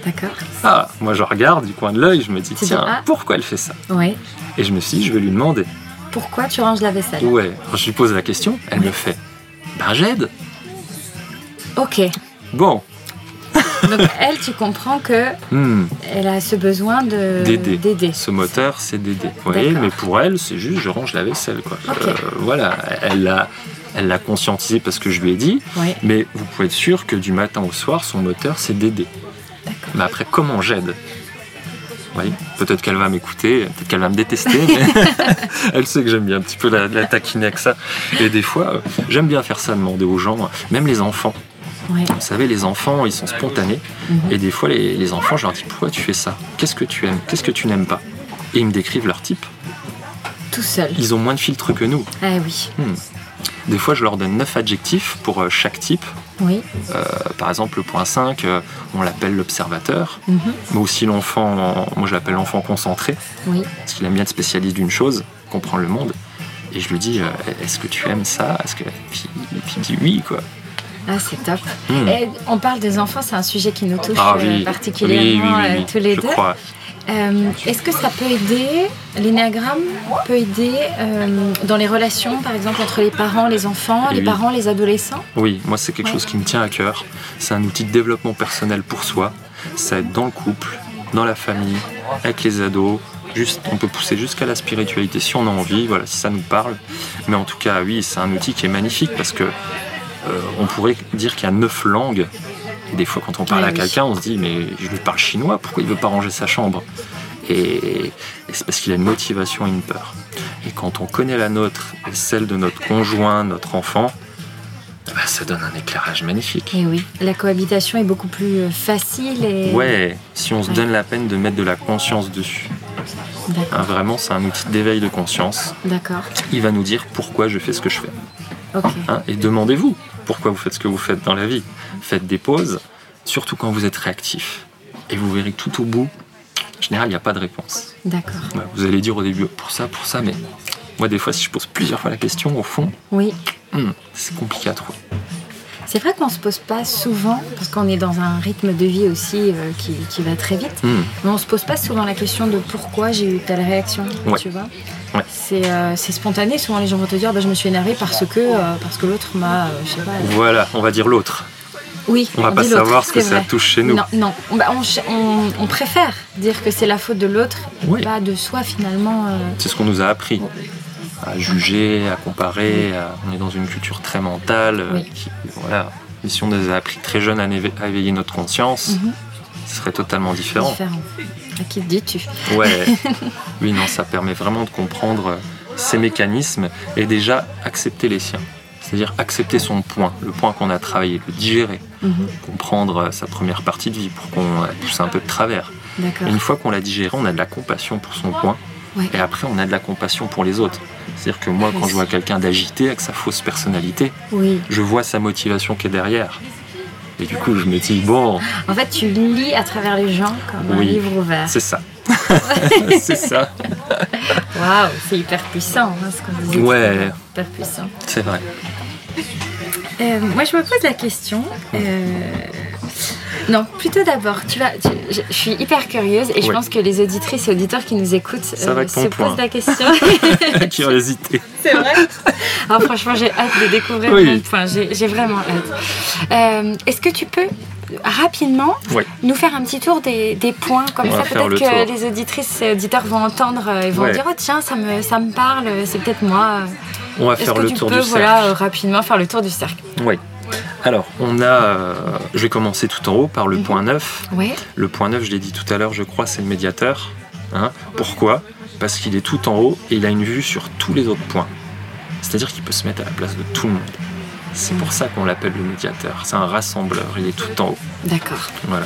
d'accord. Ah, moi je regarde du coin de l'œil, je me dis, tiens, ah. pourquoi elle fait ça Oui. Et je me suis dit, je vais lui demander. Pourquoi tu ranges la vaisselle? Ouais, Alors, je lui pose la question, elle me fait, ben j'aide. Ok. Bon, *laughs* Donc elle, tu comprends que hmm, elle a ce besoin de D'aider. d'aider. Ce moteur, c'est d'aider. D'accord. mais pour elle, c'est juste je range la vaisselle. Quoi. Euh, voilà, elle l'a, elle l'a conscientisé parce que je lui ai dit, Oui. mais vous pouvez être sûr que du matin au soir, son moteur, c'est d'aider. Mais après, comment j'aide? Voyez Peut-être qu'elle va m'écouter, peut-être qu'elle va me détester, mais *laughs* elle sait que j'aime bien un petit peu la, la taquiner avec ça. Et des fois, euh, j'aime bien faire ça, demander aux gens, même les enfants. Oui. Vous savez, les enfants, ils sont spontanés. Mhm. Et des fois, les, les enfants, je leur dis pourquoi tu fais ça? Qu'est-ce que tu aimes? Qu'est-ce que tu n'aimes pas? Et ils me décrivent leur type. Tout seul. Ils ont moins de filtres que nous. Ah oui. Des fois, je leur donne neuf adjectifs pour euh, chaque type. Oui. Euh, par exemple, le point 5, euh, on l'appelle l'observateur. Mhm. Mais aussi l'enfant, moi je l'appelle l'enfant concentré, Oui. parce qu'il aime bien être spécialiste d'une chose, comprendre le monde. Et je lui dis, euh, est-ce que tu aimes ça? Est-ce que... puis, puis il dit oui, quoi. Ah, c'est top. Hmm. Et on parle des enfants, c'est un sujet qui nous touche Ah oui, particulièrement oui, oui, oui, oui, tous les je deux. crois. Euh, Est-ce que ça peut aider, l'énéagramme peut aider euh, dans les relations, par exemple, entre les parents, les enfants, Et les oui. parents, les adolescents? Oui, moi c'est quelque Ouais. chose qui me tient à cœur. C'est un outil de développement personnel pour soi. Ça aide dans le couple, dans la famille, avec les ados. Juste, on peut pousser jusqu'à la spiritualité si on a envie, voilà, si ça nous parle. Mais en tout cas, oui, c'est un outil qui est magnifique parce que euh, on pourrait dire qu'il y a neuf langues. Et des fois, quand on parle à oui. quelqu'un, on se dit mais je lui parle chinois, pourquoi il veut pas ranger sa chambre? Et, c'est parce qu'il a une motivation et une peur. Et quand on connaît la nôtre et celle de notre conjoint, notre enfant, bah, ça donne un éclairage magnifique. Et oui, la cohabitation est beaucoup plus euh, facile et... Ouais, si on se Ouais. donne la peine de mettre de la conscience dessus. Hein, vraiment, c'est un outil d'éveil de conscience. d'accord, Il va nous dire pourquoi je fais ce que je fais. ok. Hein, et demandez-vous pourquoi vous faites ce que vous faites dans la vie. Faites des pauses, surtout quand vous êtes réactif. Et vous verrez que tout au bout, en général, il n'y a pas de réponse. D'accord. Vous allez dire au début pour ça, pour ça, mais moi, des fois, si je pose plusieurs fois la question, au fond, Oui, hmm, c'est compliqué à trouver. C'est vrai qu'on se pose pas souvent, parce qu'on est dans un rythme de vie aussi euh, qui, qui va très vite, Hmm, mais on se pose pas souvent la question de pourquoi j'ai eu telle réaction, Ouais. tu vois. Ouais. C'est euh, c'est spontané, souvent les gens vont te dire bah, je me suis énervée parce que, euh, parce que l'autre m'a. Voilà, on va dire l'autre. Oui, On va pas savoir ce que ça touche chez nous. Non, non. Bah, on, ch- on- on préfère dire que c'est la faute de l'autre, Oui. pas de soi finalement. C'est ce qu'on nous a appris. À juger, à comparer. à- On est dans une culture très mentale. euh, Oui. qui- voilà. Et si on nous a appris très jeune à, éve- à éveiller notre conscience, Mhm. ce serait totalement différent. Différent. À qui te dis-tu? Ouais. *laughs* oui, non, ça permet vraiment de comprendre euh, ces mécanismes et déjà accepter les siens. C'est-à-dire accepter son point, le point qu'on a travaillé, le digérer, Mhm. comprendre euh, sa première partie de vie pour qu'on pousse un peu de travers. Une fois qu'on l'a digéré, on a de la compassion pour son point. Ouais. Et après, on a de la compassion pour les autres. C'est-à-dire que moi, quand je vois quelqu'un d'agité avec sa fausse personnalité, Oui. je vois sa motivation qui est derrière. Et du coup, je me dis, bon, En fait, tu lis à travers les gens comme un livre ouvert. c'est ça. *laughs* c'est ça, Waouh, c'est hyper puissant hein, ce tout à Ouais. Hyper puissant. c'est vrai. Euh, moi, je me pose la question. euh, Non, plutôt d'abord, tu vas. tu- Je, je suis hyper curieuse et je pense que les auditrices et auditeurs qui nous écoutent euh, ton se point. posent la question. *laughs* Curiosité. C'est vrai. Alors franchement, j'ai hâte de découvrir Oui. point. J'ai vraiment hâte. Euh, Est-ce que tu peux rapidement Oui. nous faire un petit tour des, des points? Comme On ça Peut-être le que tour. les auditrices et auditeurs vont entendre euh, et vont Ouais. dire oh tiens ça me ça me parle, c'est peut-être moi. On va Est-ce faire que le tu tour peux du voilà cercle. euh, rapidement faire le tour du cercle? Oui. Alors, on a. euh, je vais commencer tout en haut par le Mhm. point 9. Oui. Le point 9, je l'ai dit tout à l'heure, je crois, c'est le médiateur. Hein. Pourquoi? Parce qu'il est tout en haut et il a une vue sur tous les autres points. C'est-à-dire qu'il peut se mettre à la place de tout le monde. C'est pour ça qu'on l'appelle le médiateur. C'est un rassembleur, il est tout en haut. D'accord. Voilà.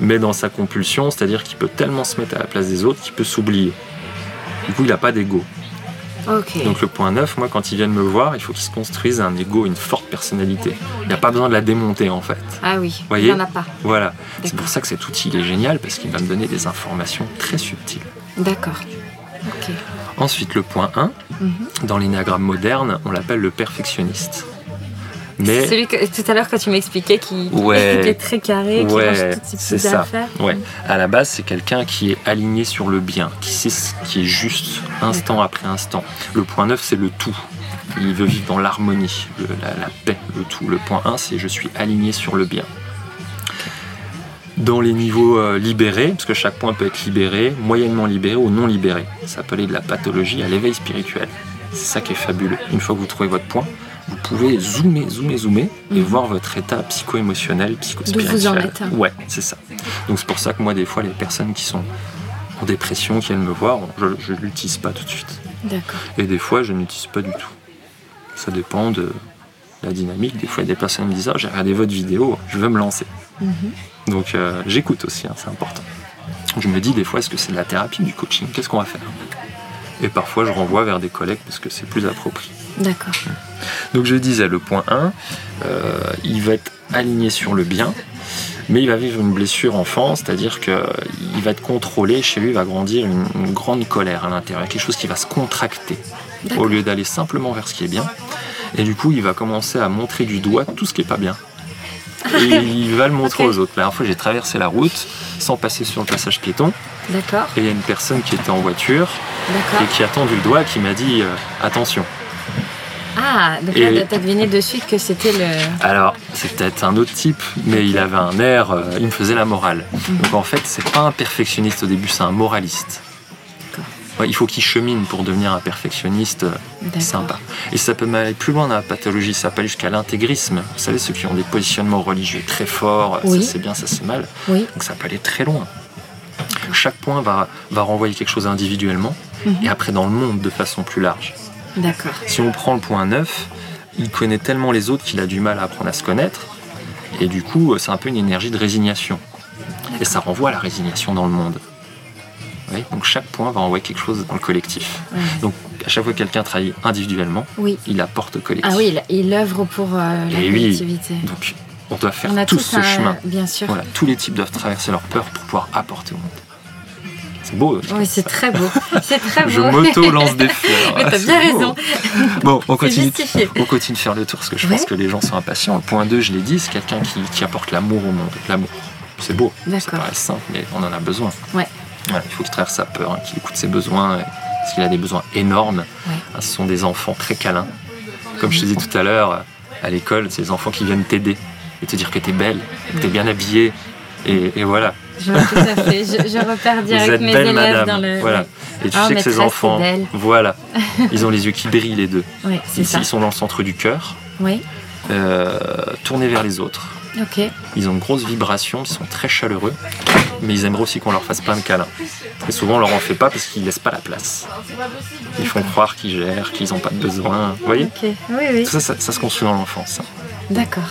Mais dans sa compulsion, c'est-à-dire qu'il peut tellement se mettre à la place des autres qu'il peut s'oublier. Du coup, il n'a pas d'ego. Donc le point 9, moi, quand ils viennent me voir, il faut qu'ils se construisent un ego, une forte personnalité. Il n'y a pas besoin de la démonter, en fait. ah oui. Voyez Il n'y en a pas. Voilà. C'est pour ça que cet outil il est génial, parce qu'il va me donner des informations très subtiles. D'accord. Ensuite, le point 1, Mhm. dans l'énagramme moderne, on l'appelle le perfectionniste. Mais Celui que tout à l'heure quand tu m'expliquais qui, Ouais. *laughs* qui est très carré, qui Ouais, range toutes c'est petites ça. affaires. Ouais. à la base, c'est quelqu'un qui est aligné sur le bien, qui sait ce qui est juste instant après instant. Le point 9, c'est le tout. Il veut vivre dans l'harmonie, la, la paix, le tout. Le point 1, c'est je suis aligné sur le bien. Dans les niveaux euh, libérés, parce que chaque point peut être libéré, moyennement libéré ou non libéré. Ça peut aller de la pathologie à l'éveil spirituel. C'est ça qui est fabuleux. Une fois que vous trouvez votre point, vous pouvez zoomer, zoomer, zoomer et Mhm. voir votre état psycho-émotionnel, psycho-spirituel. Vous en êtes. Ouais, c'est ça. Donc c'est pour ça que moi, des fois, les personnes qui sont en dépression, qui viennent me voir, je ne l'utilise pas tout de suite. D'accord. Et des fois, je n'utilise pas du tout. Ça dépend de la dynamique. Des fois, il y a des personnes qui me disent Ah, j'ai regardé votre vidéo, je veux me lancer. Mhm. Donc euh, j'écoute aussi, hein, c'est important. Je me dis des fois, est-ce que c'est de la thérapie, du coaching? Qu'est-ce qu'on va faire? Et parfois, je renvoie vers des collègues parce que c'est plus approprié. D'accord. Donc je disais, le point 1, euh, il va être aligné sur le bien, mais il va vivre une blessure enfant, c'est-à-dire qu'il va être contrôlé, chez lui il va grandir une, une grande colère à l'intérieur, quelque chose qui va se contracter. au lieu d'aller simplement vers ce qui est bien. Et du coup, il va commencer à montrer du doigt tout ce qui est pas bien. *laughs* Et il va le montrer aux autres. La dernière fois, j'ai traversé la route sans passer sur le passage piéton. D'accord, Et il y a une personne qui était en voiture et qui a tendu le doigt et qui m'a dit euh, attention. Ah, donc là, t'as deviné de suite que c'était le. Alors, c'est peut-être un autre type, mais il avait un air, euh, il me faisait la morale. Donc en fait, c'est pas un perfectionniste au début, c'est un moraliste. Ouais, il faut qu'il chemine pour devenir un perfectionniste euh, sympa. Et ça peut aller plus loin dans la pathologie, ça peut aller jusqu'à l'intégrisme. Vous savez, ceux qui ont des positionnements religieux très forts, Oui. ça c'est bien, ça c'est mal. Oui, Donc ça peut aller très loin. Chaque point va, va renvoyer quelque chose individuellement Mhm. et après dans le monde de façon plus large. D'accord. Si on prend le point 9, il connaît tellement les autres qu'il a du mal à apprendre à se connaître. Et du coup, c'est un peu une énergie de résignation. Et ça renvoie à la résignation dans le monde. Donc chaque point va envoyer quelque chose dans le collectif. Ouais. Donc à chaque fois que quelqu'un travaille individuellement, Oui. il apporte au collectif. Ah oui, il, il œuvre pour euh, la Et oui. collectivité. Donc on doit faire On a tout tous ce un- chemin. Bien sûr. Voilà, tous les types doivent traverser leur peur pour pouvoir apporter au monde. C'est beau. je Oui, c'est très beau. C'est très beau. Je m'auto-lance des *laughs* fleurs. Mais t'as C'est bien beau. raison. Bon, on continue, justifié. on continue de faire le tour parce que je pense que les gens sont impatients. Le point 2, je l'ai dit, c'est quelqu'un qui, qui apporte l'amour au monde. L'amour. C'est beau. Ça paraît simple, mais on en a besoin. Ouais. Voilà, il faut qu'il traverse sa peur, hein, qu'il écoute ses besoins, et- parce qu'il a des besoins énormes. Ouais. Ah, Ce sont des enfants très câlins. Comme je te disais tout à l'heure, à l'école, c'est des enfants qui viennent t'aider et te dire que t'es belle, que t'es bien habillée. Et, et voilà, Je tout à fait. Je, je repère vous direct êtes mes belle, élèves madame. dans le. Voilà. Et tu Oh, sais que ces enfants, voilà, *laughs* ils ont les yeux qui brillent les deux. Ouais, Ici, ça. ils sont dans le centre du cœur, Oui, euh, tournés vers les autres. ok. Ils ont une grosse vibration, ils sont très chaleureux, mais ils aimeraient aussi qu'on leur fasse plein de câlins. Et souvent, on leur en fait pas parce qu'ils laissent pas la place. Ils font croire qu'ils gèrent, qu'ils n'ont pas de besoin. Vous voyez Ok, oui, oui. Tout ça, ça, ça se construit dans l'enfance. D'accord.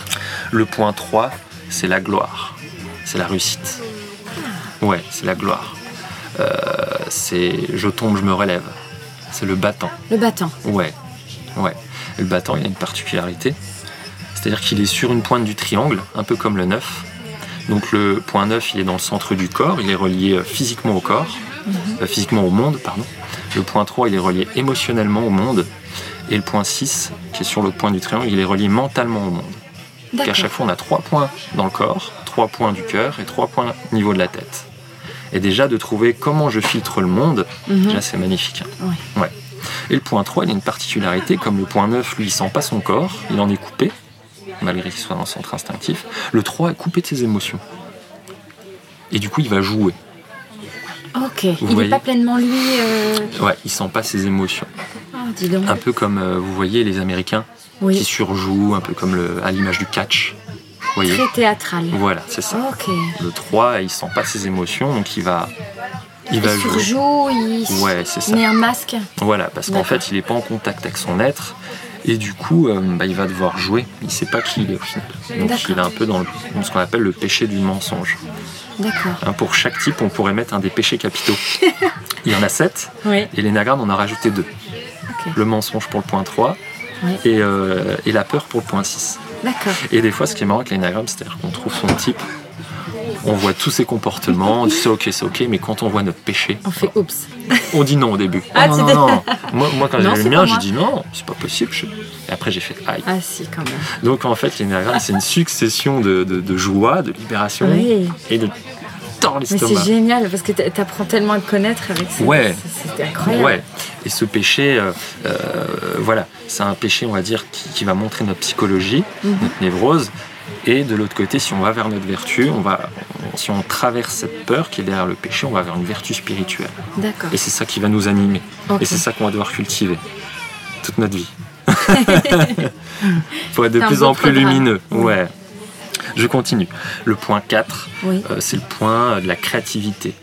Le point 3, c'est la gloire. C'est la réussite. Ouais, c'est la gloire. Euh, c'est je tombe, je me relève. C'est le battant. Le battant. Ouais, ouais. Le battant, il a une particularité. C'est-à-dire qu'il est sur une pointe du triangle, un peu comme le 9. Donc le point 9, il est dans le centre du corps, il est relié euh, physiquement au corps, euh, physiquement au monde, pardon. Le point 3, il est relié émotionnellement au monde. Et le point 6, qui est sur l'autre point du triangle, il est relié mentalement au monde. Donc à chaque fois, on a trois points dans le corps, trois points du cœur et trois points au niveau de la tête. Et déjà, de trouver comment je filtre le monde, Mhm. déjà, c'est magnifique. hein. Ouais. Et le point 3, il a une particularité, comme le point 9, lui, il sent pas son corps, il en est coupé, malgré qu'il soit dans le centre instinctif. Le 3 est coupé de ses émotions. Et du coup, il va jouer. Ok. Il n'est pas pleinement lui. euh, Ouais, il sent pas ses émotions. Oh, dis donc. Un peu comme, euh, vous voyez, les Américains qui surjouent, un peu comme le, à l'image du catch. Voyez Très théâtral. Voilà, c'est ça. Le 3, il sent pas ses émotions, donc il va, il va Il jouer. surjoue, il Ouais, c'est ça. met un masque. Voilà, parce qu'en fait, il n'est pas en contact avec son être. Et du coup, euh, bah, il va devoir jouer. Il ne sait pas qui il est au final. Donc il est un peu dans, le- dans ce qu'on appelle le péché du mensonge. D'accord. Hein, pour chaque type, on pourrait mettre un des péchés capitaux. *laughs* il y en a sept. Oui. Et l'énagramme, on a rajouté deux. Le mensonge pour le point 3 Oui. et, euh, et la peur pour le point 6. D'accord. Et des fois, ce qui est marrant avec l'énagramme, c'est-à-dire qu'on trouve son type, on voit tous ses comportements, on dit c'est ok, c'est ok, mais quand on voit notre péché, On fait oups. on dit non au début. Ah, non, non, non. Moi, moi, quand j'ai vu c'est le mien, j'ai dit non, c'est pas possible. Je- Et après, j'ai fait aïe. Ah si, quand même. Donc, en fait, l'énagramme, c'est une succession de, de- de joie, de libération Oui. et de Mais c'est génial parce que t'a- t'apprends tellement à te connaître avec ça. Ouais. C'est- incroyable. Ouais. Et ce péché, euh, euh, voilà, c'est un péché, on va dire, qui, qui va montrer notre psychologie, Mhm. notre névrose. Et de l'autre côté, si on va vers notre vertu, on va, si on traverse cette peur qui est derrière le péché, on va vers une vertu spirituelle. D'accord. Et c'est ça qui va nous animer. Et c'est ça qu'on va devoir cultiver toute notre vie. *laughs* *laughs* Faut être de plus en plus programme. lumineux. Ouais. Je continue. Le point 4, Oui. euh, c'est le point de la créativité.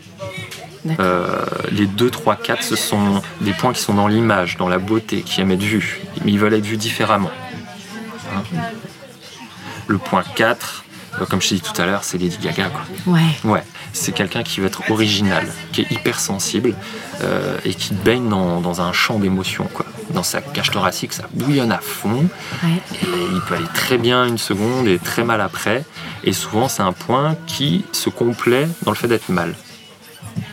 Euh, les 2, 3, 4, ce sont des points qui sont dans l'image, dans la beauté, qui aiment être vus. Mais ils veulent être vus différemment. Hein. le point 4, euh, comme je t'ai dit tout à l'heure, c'est Lady Gaga. Quoi. Ouais. Ouais, c'est quelqu'un qui va être original, qui est hypersensible euh, et qui baigne dans, dans un champ d'émotions. quoi. Dans sa cage thoracique, ça bouillonne à fond. Ouais. Et il peut aller très bien une seconde et très mal après. Et souvent, c'est un point qui se complaît dans le fait d'être mal,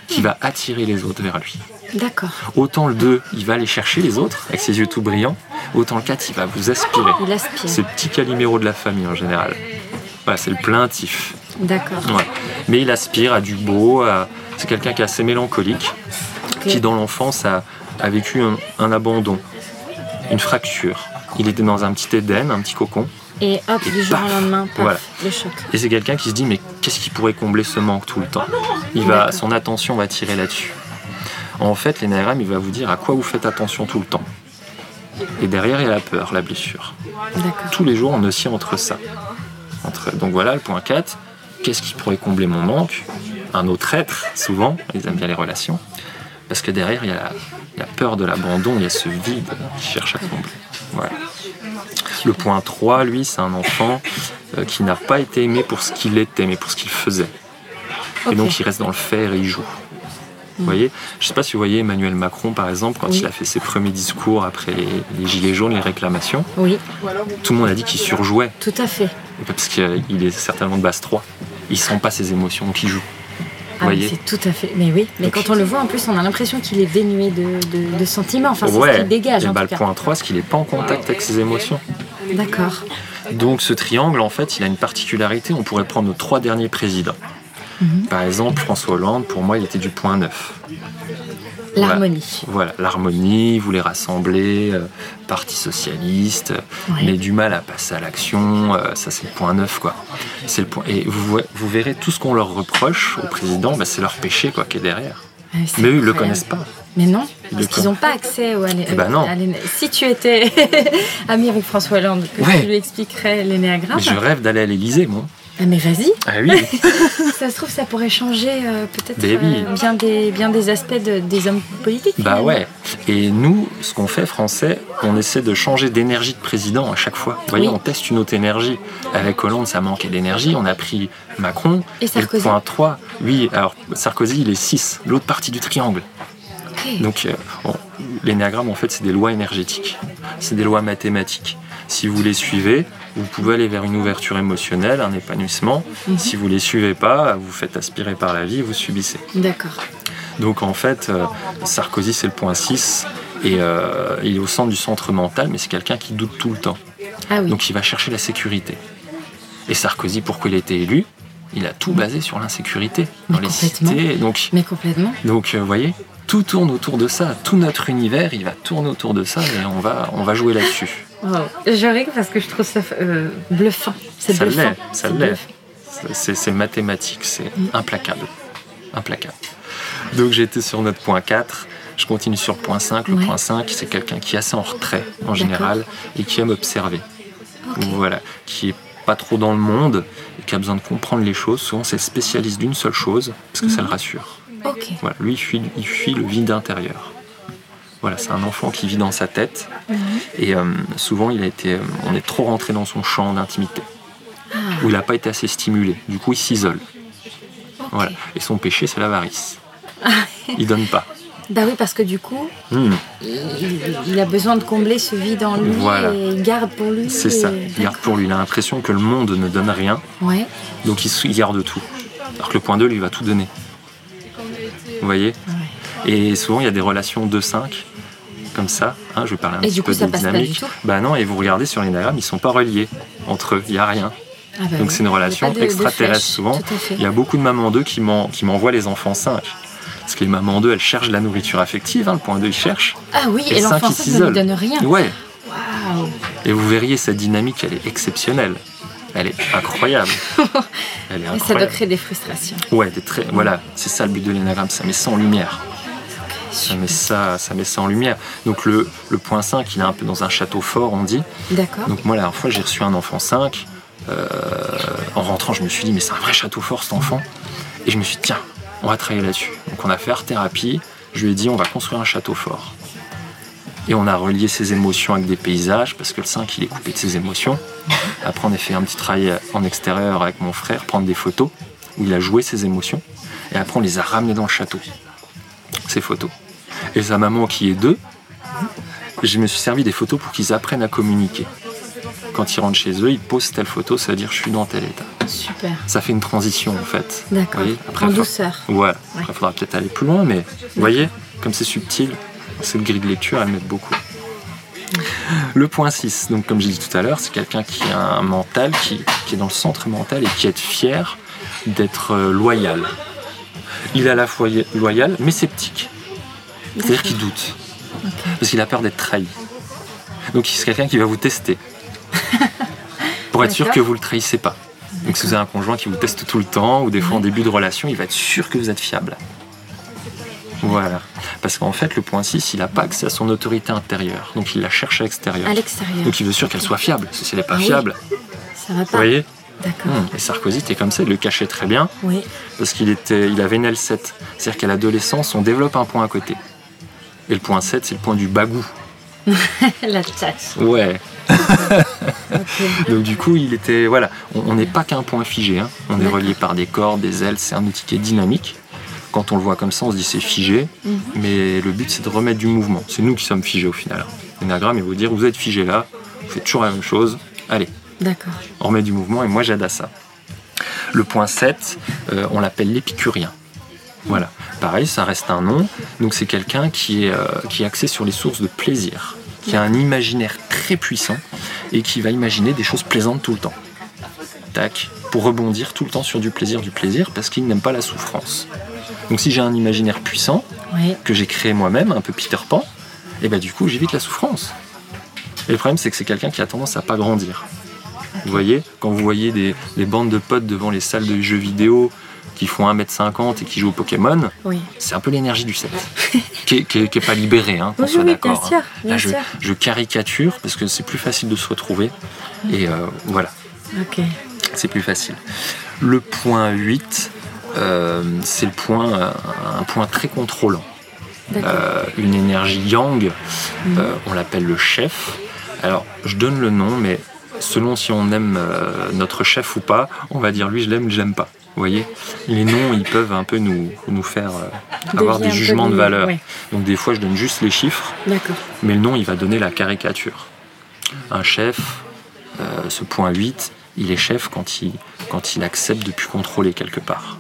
qui va attirer les autres vers lui. D'accord. Autant le 2, il va aller chercher les autres avec ses yeux tout brillants, autant le 4, il va vous aspirer. Il aspire. C'est le petit caliméro de la famille en général. Voilà, c'est le plaintif. D'accord. Ouais. Mais il aspire à du beau, à- c'est quelqu'un qui est assez mélancolique, qui dans l'enfance a, a vécu un, un abandon, une fracture. Il était dans un petit Éden, un petit cocon. Et hop, Et du jour paf. au lendemain, paf, Voilà. le choc. Et c'est quelqu'un qui se dit mais qu'est-ce qui pourrait combler ce manque tout le temps? Il va, son attention va tirer là-dessus. En fait, l'énagramme, il va vous dire à quoi vous faites attention tout le temps. Et derrière, il y a la peur, la blessure. Tous les jours, on oscille entre ça. Entre, donc voilà, le point 4. Qu'est-ce qui pourrait combler mon manque? Un autre être, souvent, ils aiment bien les relations. Parce que derrière, il y a la, peur de l'abandon, il y a ce vide qui cherche à combler. Voilà. Le point 3, lui, c'est un enfant euh, qui n'a pas été aimé pour ce qu'il était, mais pour ce qu'il faisait. Et donc, il reste dans le faire et il joue. Vous voyez Je ne sais pas si vous voyez Emmanuel Macron, par exemple, quand Oui. il a fait ses premiers discours après les, les Gilets jaunes, les réclamations, Oui, tout le monde a dit qu'il surjouait. tout à fait. Parce qu'il est certainement de base 3. Il sent pas ses émotions, donc il joue. Ah, c'est tout à fait. Mais oui, mais Donc- quand on le voit, en plus, on a l'impression qu'il est dénué de, de- de sentiments. Enfin, c'est ce qu'il dégage, Et en bah, tout le point 3, c'est qu'il n'est pas en contact avec ses émotions. D'accord. Donc ce triangle, en fait, il a une particularité. On pourrait prendre nos trois derniers présidents. Mhm. Par exemple, François Hollande, pour moi, il était du point 9. L'harmonie. Voilà, l'harmonie, il voulait rassembler, euh, Parti socialiste, Ouais. mais du mal à passer à l'action, euh, ça c'est le point 9 quoi. C'est le point. Et vous, vous verrez tout ce qu'on leur reproche au président, bah, c'est leur péché quoi qui est derrière. Ah, Mais eux ils le connaissent pas. Mais non, parce qu'ils n'ont pas accès au, à l'é- Eh ben non. à Si tu étais *laughs* ami avec François Hollande, que Ouais. tu lui expliquerais l'énéagramme. Je rêve d'aller à l'Elysée moi. Ah, mais vas-y, Ah oui. *laughs* ça se trouve, ça pourrait changer euh, peut-être euh, bien, des, bien des aspects de- des hommes politiques. Bah finalement. ouais. Et nous, ce qu'on fait français, on essaie de changer d'énergie de président à chaque fois. Vous voyez, Oui. on teste une autre énergie. Avec Hollande, ça manquait d'énergie. On a pris Macron. Et Sarkozy. le point 3, oui, alors Sarkozy, il est 6, l'autre partie du triangle. Donc, euh, l'énéagramme, en fait, c'est des lois énergétiques. C'est des lois mathématiques. Si vous les suivez, vous pouvez aller vers une ouverture émotionnelle, un épanouissement. Mhm. Si vous les suivez pas, vous faites aspirer par la vie, vous subissez. D'accord. Donc en fait, euh, Sarkozy c'est le point 6 et euh, il est au centre du centre mental, mais c'est quelqu'un qui doute tout le temps. Ah oui. Donc il va chercher la sécurité. Et Sarkozy, pourquoi il a été élu? Il a tout basé sur l'insécurité dans les cités. Donc, Mais complètement. donc euh, vous voyez, tout tourne autour de ça. Tout notre univers, il va tourner autour de ça et on va, on va jouer là-dessus. Wow. Je ris parce que je trouve ça euh, bluffant. C'est Ça bluffant. l'est, ça C'est l'est. C'est c'est mathématique, c'est implacable. Implacable. Donc j'étais sur notre point 4. Je continue sur point 5. Le Ouais. point 5, c'est quelqu'un qui est assez en retrait en général et qui aime observer. Voilà. Qui est pas trop dans le monde et qui a besoin de comprendre les choses. Souvent, c'est spécialiste d'une seule chose parce que ça le Mhm. rassure. Voilà. Lui, il fuit, il fuit le vide intérieur. Voilà, c'est un enfant qui vit dans sa tête Mhm. et euh, souvent, il a été, euh, on est trop rentré dans son champ d'intimité Ah, où il n'a pas été assez stimulé. Du coup, il s'isole. Voilà. Et son péché, c'est l'avarice. Ah. Il donne pas. Bah oui, parce que du coup, Hmm, il, il a besoin de combler ce vide en lui Voilà. et il garde pour lui. c'est ça. Il garde pour lui. Il a l'impression que le monde ne donne rien, Ouais. donc il garde tout. Alors que le point 2, lui, va tout donner. Vous voyez Et souvent, il y a des relations 2-5, comme ça. hein, je vais parler un Et petit du coup, peu ça des passe pas dynamiques. du tout Bah non, et vous regardez sur l'énagramme, ils sont pas reliés entre eux. Il n'y a rien. Ah bah Donc oui. c'est une relation de- de extraterrestre souvent. Il y a beaucoup de mamans 2 qui m'en- qui m'envoient les enfants 5. Parce que les mamans 2, elles cherchent la nourriture affective. hein, le point 2, ils cherchent. Ah oui, Et et, l'enfant qui ça ne lui donne rien. Ouais. Et vous verriez cette dynamique, elle est exceptionnelle. Elle est incroyable. Elle *laughs* est Et ça doit créer des frustrations. Ouais, des très, voilà, c'est ça le but de l'énagramme, ça met ça en lumière. Ça met ça, ça met ça en lumière. Donc le, le point 5, il est un peu dans un château fort, on dit. D'accord. Donc moi, la dernière fois, j'ai reçu un enfant 5. Euh, en rentrant, je me suis dit, mais c'est un vrai château fort cet enfant. Et je me suis dit, tiens, on va travailler là-dessus. Donc on a fait art thérapie. Je lui ai dit, on va construire un château fort. Et on a relié ses émotions avec des paysages, parce que le 5, il est coupé de ses émotions. Après, on a fait un petit travail en extérieur avec mon frère, prendre des photos, où il a joué ses émotions. Et après, on les a ramenées dans le château, ces photos. Et sa maman, qui est deux, je me suis servi des photos pour qu'ils apprennent à communiquer. Quand ils rentrent chez eux, ils posent telle photo, ça veut dire je suis dans tel état. Super. Ça fait une transition en fait. D'accord. Après, En douceur. Ouais. Après, il faudra peut-être aller plus loin, mais vous voyez comme c'est subtil, cette grille de lecture, elle m'aide beaucoup. Le point 6, donc comme j'ai dit tout à l'heure, c'est quelqu'un qui a un mental, qui, qui, est dans le centre mental et qui est fier d'être euh, loyal. Il est à la fois loyal, mais sceptique. C'est-à-dire qu'il doute. Parce qu'il a peur d'être trahi. Donc c'est quelqu'un qui va vous tester. *laughs* pour être sûr que vous ne le trahissez pas. Donc si vous avez un conjoint qui vous teste tout le temps, ou des fois en début de relation, il va être sûr que vous êtes fiable. Voilà. Parce qu'en fait, le point 6, il n'a pas accès à son autorité intérieure. Donc il la cherche à l'extérieur. À l'extérieur. Donc il veut sûr qu'elle soit fiable. Si elle n'est pas ah fiable, ça va pas. Vous voyez D'accord. Hmm. Et Sarkozy était comme ça, il le cachait très bien. Oui. Parce qu'il était, il avait une L7. C'est-à-dire qu'à l'adolescence, on développe un point à côté. Et le point 7, c'est le point du bagou. *laughs* la tâche. Ouais. *laughs* Donc du coup, il était voilà, on n'est pas qu'un point figé. Hein. On est relié par des cordes, des ailes. C'est un outil qui est dynamique. Quand on le voit comme ça, on se dit c'est figé, mhm. mais le but c'est de remettre du mouvement. C'est nous qui sommes figés au final. L'énagramme, il va vous dire vous êtes figé là, vous faites toujours la même chose. Allez. D'accord. On remet du mouvement et moi j'aide à ça. Le point 7, euh, on l'appelle l'épicurien. Voilà. Pareil, ça reste un nom. Donc c'est quelqu'un qui est, euh, qui est axé sur les sources de plaisir, qui a un imaginaire très puissant et qui va imaginer des choses plaisantes tout le temps. Tac. Pour rebondir tout le temps sur du plaisir, du plaisir, parce qu'il n'aime pas la souffrance. Donc si j'ai un imaginaire puissant, que j'ai créé moi-même, un peu Peter Pan, et bah du coup j'évite la souffrance. Et le problème c'est que c'est quelqu'un qui a tendance à pas grandir. Vous voyez, quand vous voyez des, des, bandes de potes devant les salles de jeux vidéo qui font 1m50 et qui jouent au Pokémon, c'est un peu l'énergie du 7, *laughs* qui, n'est pas libérée, hein, qu'on soit d'accord. Hein. Là, je, caricature parce que c'est plus facile de se retrouver. Et euh, voilà. C'est plus facile. Le point 8, euh, c'est le point, un point très contrôlant. Euh, une énergie yang, mhm. on l'appelle le chef. Alors, je donne le nom, mais selon si on aime notre chef ou pas, on va dire lui je l'aime, je l'aime pas. Vous voyez Les noms, ils peuvent un peu nous, nous faire euh, avoir des jugements de valeur. Donc des fois, je donne juste les chiffres, mais le nom, il va donner la caricature. Un chef, euh, ce point 8, il est chef quand il, quand il accepte de plus contrôler quelque part.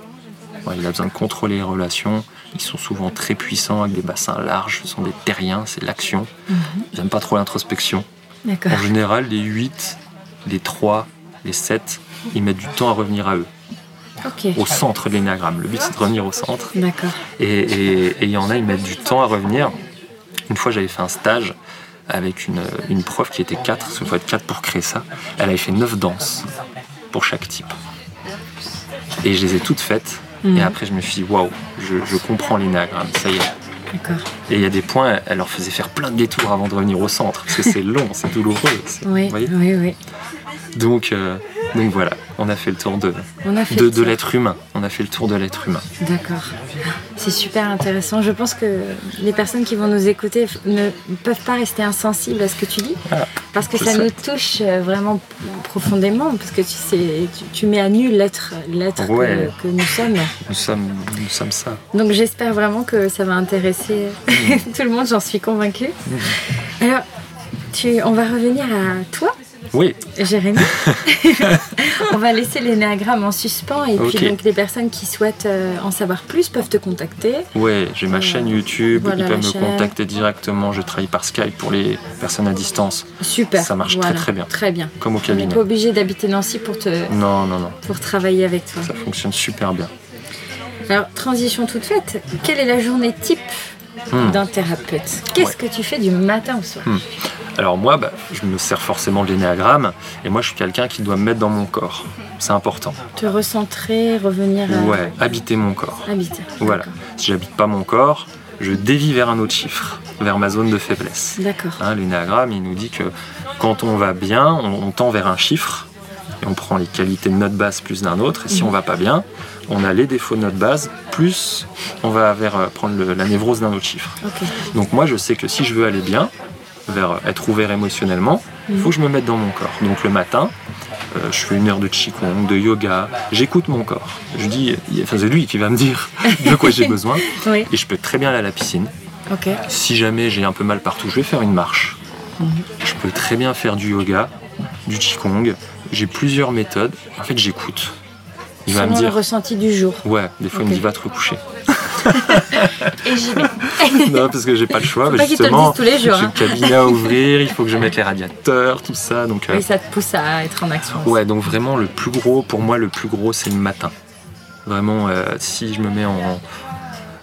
il a besoin de contrôler les relations. Ils sont souvent très puissants, avec des bassins larges, ce sont des terriens, c'est l'action. Mhm. Ils n'aiment pas trop l'introspection. En général, les 8, les 3, les 7, ils mettent du temps à revenir à eux au centre de l'énagramme. Le but, c'est de revenir au centre. D'accord. Et il y en a, ils mettent du temps à revenir. Une fois, j'avais fait un stage avec une, une prof qui était 4, parce qu'il faut être 4 pour créer ça. Elle avait fait 9 danses pour chaque type. Et je les ai toutes faites. Mhm. Et après, je me suis dit, waouh, je, comprends l'énagramme, ça y est. Et il y a des points, elle leur faisait faire plein de détours avant de revenir au centre, parce que c'est long, c'est douloureux. Oui, oui, oui. Donc, euh, donc voilà, on a fait le tour de, de, de l'être humain. On a fait le tour de l'être humain. D'accord. C'est super intéressant. Je pense que les personnes qui vont nous écouter ne peuvent pas rester insensibles à ce que tu dis. Ah, parce que ça nous touche euh, vraiment profondément. Parce que tu, sais, tu, mets à nu l'être, l'être que, nous sommes. Nous sommes, nous sommes ça. Donc j'espère vraiment que ça va intéresser mm. *laughs* tout le monde, j'en suis convaincue. Mm. Alors, tu, on va revenir à toi. Oui. Jérémy. *laughs* on va laisser l'énéagramme en suspens et puis donc les personnes qui souhaitent euh, en savoir plus peuvent te contacter. Oui, j'ai ma euh, chaîne YouTube, ils peuvent me contacter directement. Je travaille par Skype pour les personnes à distance. Super. Ça marche très très bien. Très bien. Comme au cabinet. On n'est pas obligé d'habiter Nancy pour te. Non, non, non. Pour travailler avec toi. Ça fonctionne super bien. Alors, transition toute faite. Quelle est la journée type hmm. d'un thérapeute Qu'est-ce que tu fais du matin au soir hmm. Alors moi, bah, je me sers forcément de l'énéagramme, et moi je suis quelqu'un qui doit me mettre dans mon corps. C'est important. Te recentrer, revenir à... Ouais, habiter mon corps. Habiter. Voilà. Si j'habite pas mon corps, je dévie vers un autre chiffre, vers ma zone de faiblesse. D'accord. Hein, l'énéagramme, il nous dit que quand on va bien, on, tend vers un chiffre, et on prend les qualités de notre base plus d'un autre, et si on mhm. va pas bien, on a les défauts de notre base, plus on va vers, euh, prendre la névrose d'un autre chiffre. Donc moi, je sais que si je veux aller bien, vers être ouvert émotionnellement, il faut que je me mette dans mon corps. Donc le matin, euh, je fais une heure de qigong, de yoga, j'écoute mon corps. Je dis, enfin c'est lui qui va me dire *laughs* de quoi j'ai besoin. Et je peux très bien aller à la piscine. Si jamais j'ai un peu mal partout, je vais faire une marche. Mhm. Je peux très bien faire du yoga, du qigong. J'ai plusieurs méthodes. En fait, j'écoute. Il va me dire. le ressenti du jour. Ouais, des fois il me dit va te recoucher. *laughs* Et j'y vais. *laughs* non, parce que j'ai pas le choix. Faut bah, pas qu'ils te le justement, disent tous les jours. j'ai hein. le cabinet à ouvrir, il faut que je mette les radiateurs, tout ça. Donc, euh, Et ça te pousse à être en action. aussi. ouais, donc vraiment le plus gros, pour moi, le plus gros, c'est le matin. Vraiment, euh, si je me mets en.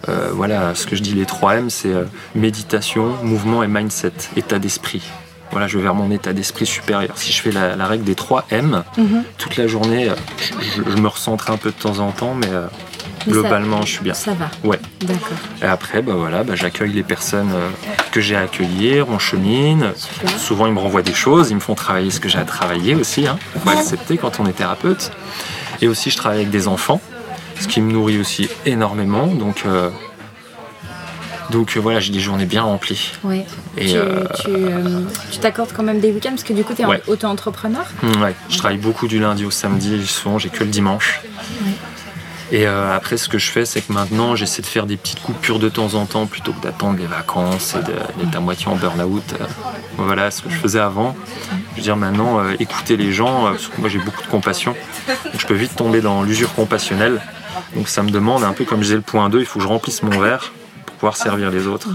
euh, voilà, ce que je dis, les 3 M, c'est méditation, mouvement et mindset, état d'esprit. Voilà, je vais vers mon état d'esprit supérieur. Si je fais la, la règle des 3 M, Mhm. toute la journée, euh, je, je- je me recentre un peu de temps en temps, mais euh, ça- globalement, je suis bien. Ça va. Ouais. D'accord. Et après, bah voilà, bah, j'accueille les personnes euh, que j'ai à accueillir, on chemine. Super. Souvent, ils me renvoient des choses, ils me font travailler ce que j'ai à travailler aussi. Il faut accepter quand on est thérapeute. Et aussi, je travaille avec des enfants, ce qui me nourrit aussi énormément. Donc, euh, donc euh, voilà, j'ai des journées bien remplies. Ouais. Et tu euh, tu, euh, tu t'accordes quand même des week-ends parce que du coup, tu es Ouais. auto-entrepreneur. mm, ouais, je travaille beaucoup du lundi au samedi, souvent j'ai que le dimanche. Et euh, après, ce que je fais, c'est que maintenant, j'essaie de faire des petites coupures de temps en temps plutôt que d'attendre les vacances et d'être à moitié en burn-out. Euh, Voilà ce que je faisais avant. Je veux dire, maintenant, euh, écouter les gens, parce que moi j'ai beaucoup de compassion, donc je peux vite tomber dans l'usure compassionnelle. Donc ça me demande, un peu comme je disais le point 2, il faut que je remplisse mon verre pouvoir servir les autres.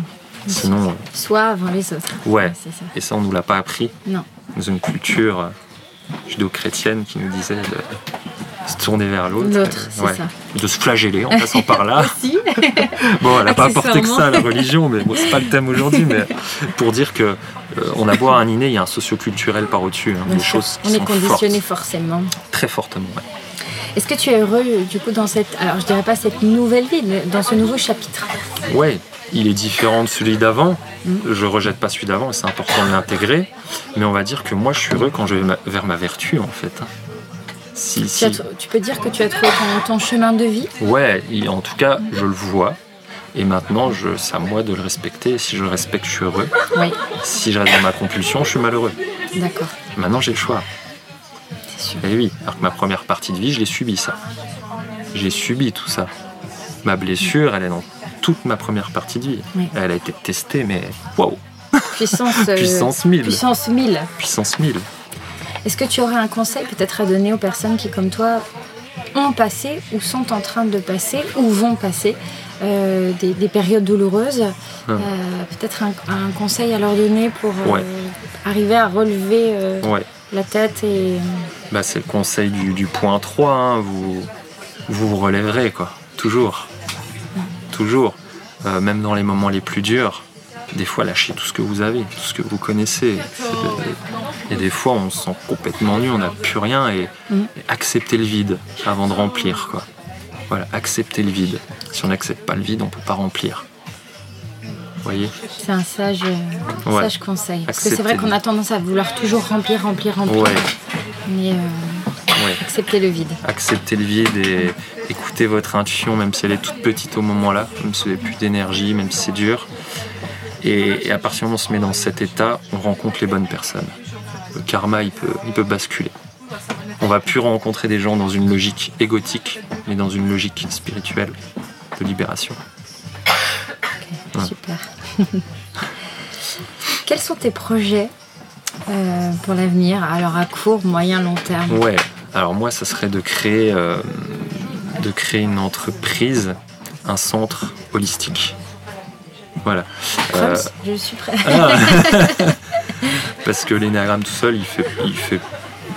Sinon, euh, Soit avant les autres. ouais. ça. Et ça, on nous l'a pas appris Non. dans une culture euh, judéo-chrétienne qui nous disait de se tourner vers l'autre. L'autre, euh, ouais. De se flageller en passant par là. *laughs* *laughs* Bon, elle n'a pas apporté que ça, Accessoirement. la religion, mais bon, c'est pas le thème aujourd'hui. Mais *laughs* pour dire que euh, on a beau un inné, il y a un socioculturel par au-dessus. hein, des choses qui On est sont conditionné fortes, forcément. très fortement. ouais. Est-ce que tu es heureux du coup dans cette, alors je dirais pas cette nouvelle vie, mais dans ce nouveau chapitre? Ouais, il est différent de celui d'avant. Je rejette pas celui d'avant et c'est important de l'intégrer. Mais on va dire que moi, je suis heureux quand je vais ma- vers ma vertu, en fait. Si, tu, si. as- tu peux dire que tu as trouvé ton, ton chemin de vie? Ouais, il- en tout cas, je le vois. Et maintenant, c'est à moi de le respecter. Et si je le respecte, je suis heureux. Oui, Si je reste dans ma compulsion, je suis malheureux. d'accord, Maintenant, j'ai le choix. Sûr. Et oui, alors que ma première partie de vie, je l'ai subi ça. J'ai subi tout ça. Ma blessure, elle est dans toute ma première partie de vie. Oui. Elle a été testée, mais waouh, Puissance, *laughs* euh, puissance 1000. puissance 1000. Puissance 1000. Est-ce que tu aurais un conseil peut-être à donner aux personnes qui, comme toi, ont passé ou sont en train de passer ou vont passer euh, des, des périodes douloureuses. Euh, Peut-être un, un conseil à leur donner pour euh, Ouais. arriver à relever Ouais, la tête et... bah, c'est le conseil du, du point 3. hein. Vous, vous vous relèverez, quoi. Toujours. Toujours. Euh, même dans les moments les plus durs, des fois, lâchez tout ce que vous avez, tout ce que vous connaissez. Et des fois, on se sent complètement nu, on n'a plus rien et, Mhm. et accepter le vide avant de remplir, quoi. Voilà, accepter le vide. Si on n'accepte pas le vide, on peut pas remplir. Voyez C'est un sage, euh, Ouais. sage conseil. Parce que c'est vrai qu'on a tendance à vouloir toujours remplir, remplir, remplir. Ouais, Mais euh, ouais. accepter le vide. accepter le vide et écouter votre intuition, même si elle est toute petite au moment-là, même si vous n'avez plus d'énergie, même si c'est dur. Et, et à partir du moment où on se met dans cet état, on rencontre les bonnes personnes. Le karma, il peut, il peut basculer. On va plus rencontrer des gens dans une logique égotique, mais dans une logique spirituelle de libération. Ouais. Super. *laughs* Quels sont tes projets euh, pour l'avenir Alors à court, moyen, long terme? Ouais. Alors moi, ça serait de créer, euh, de créer une entreprise, un centre holistique. Voilà. Euh, Je suis prêt. Ah. *laughs* Parce que l'énagramme tout seul, il fait, il fait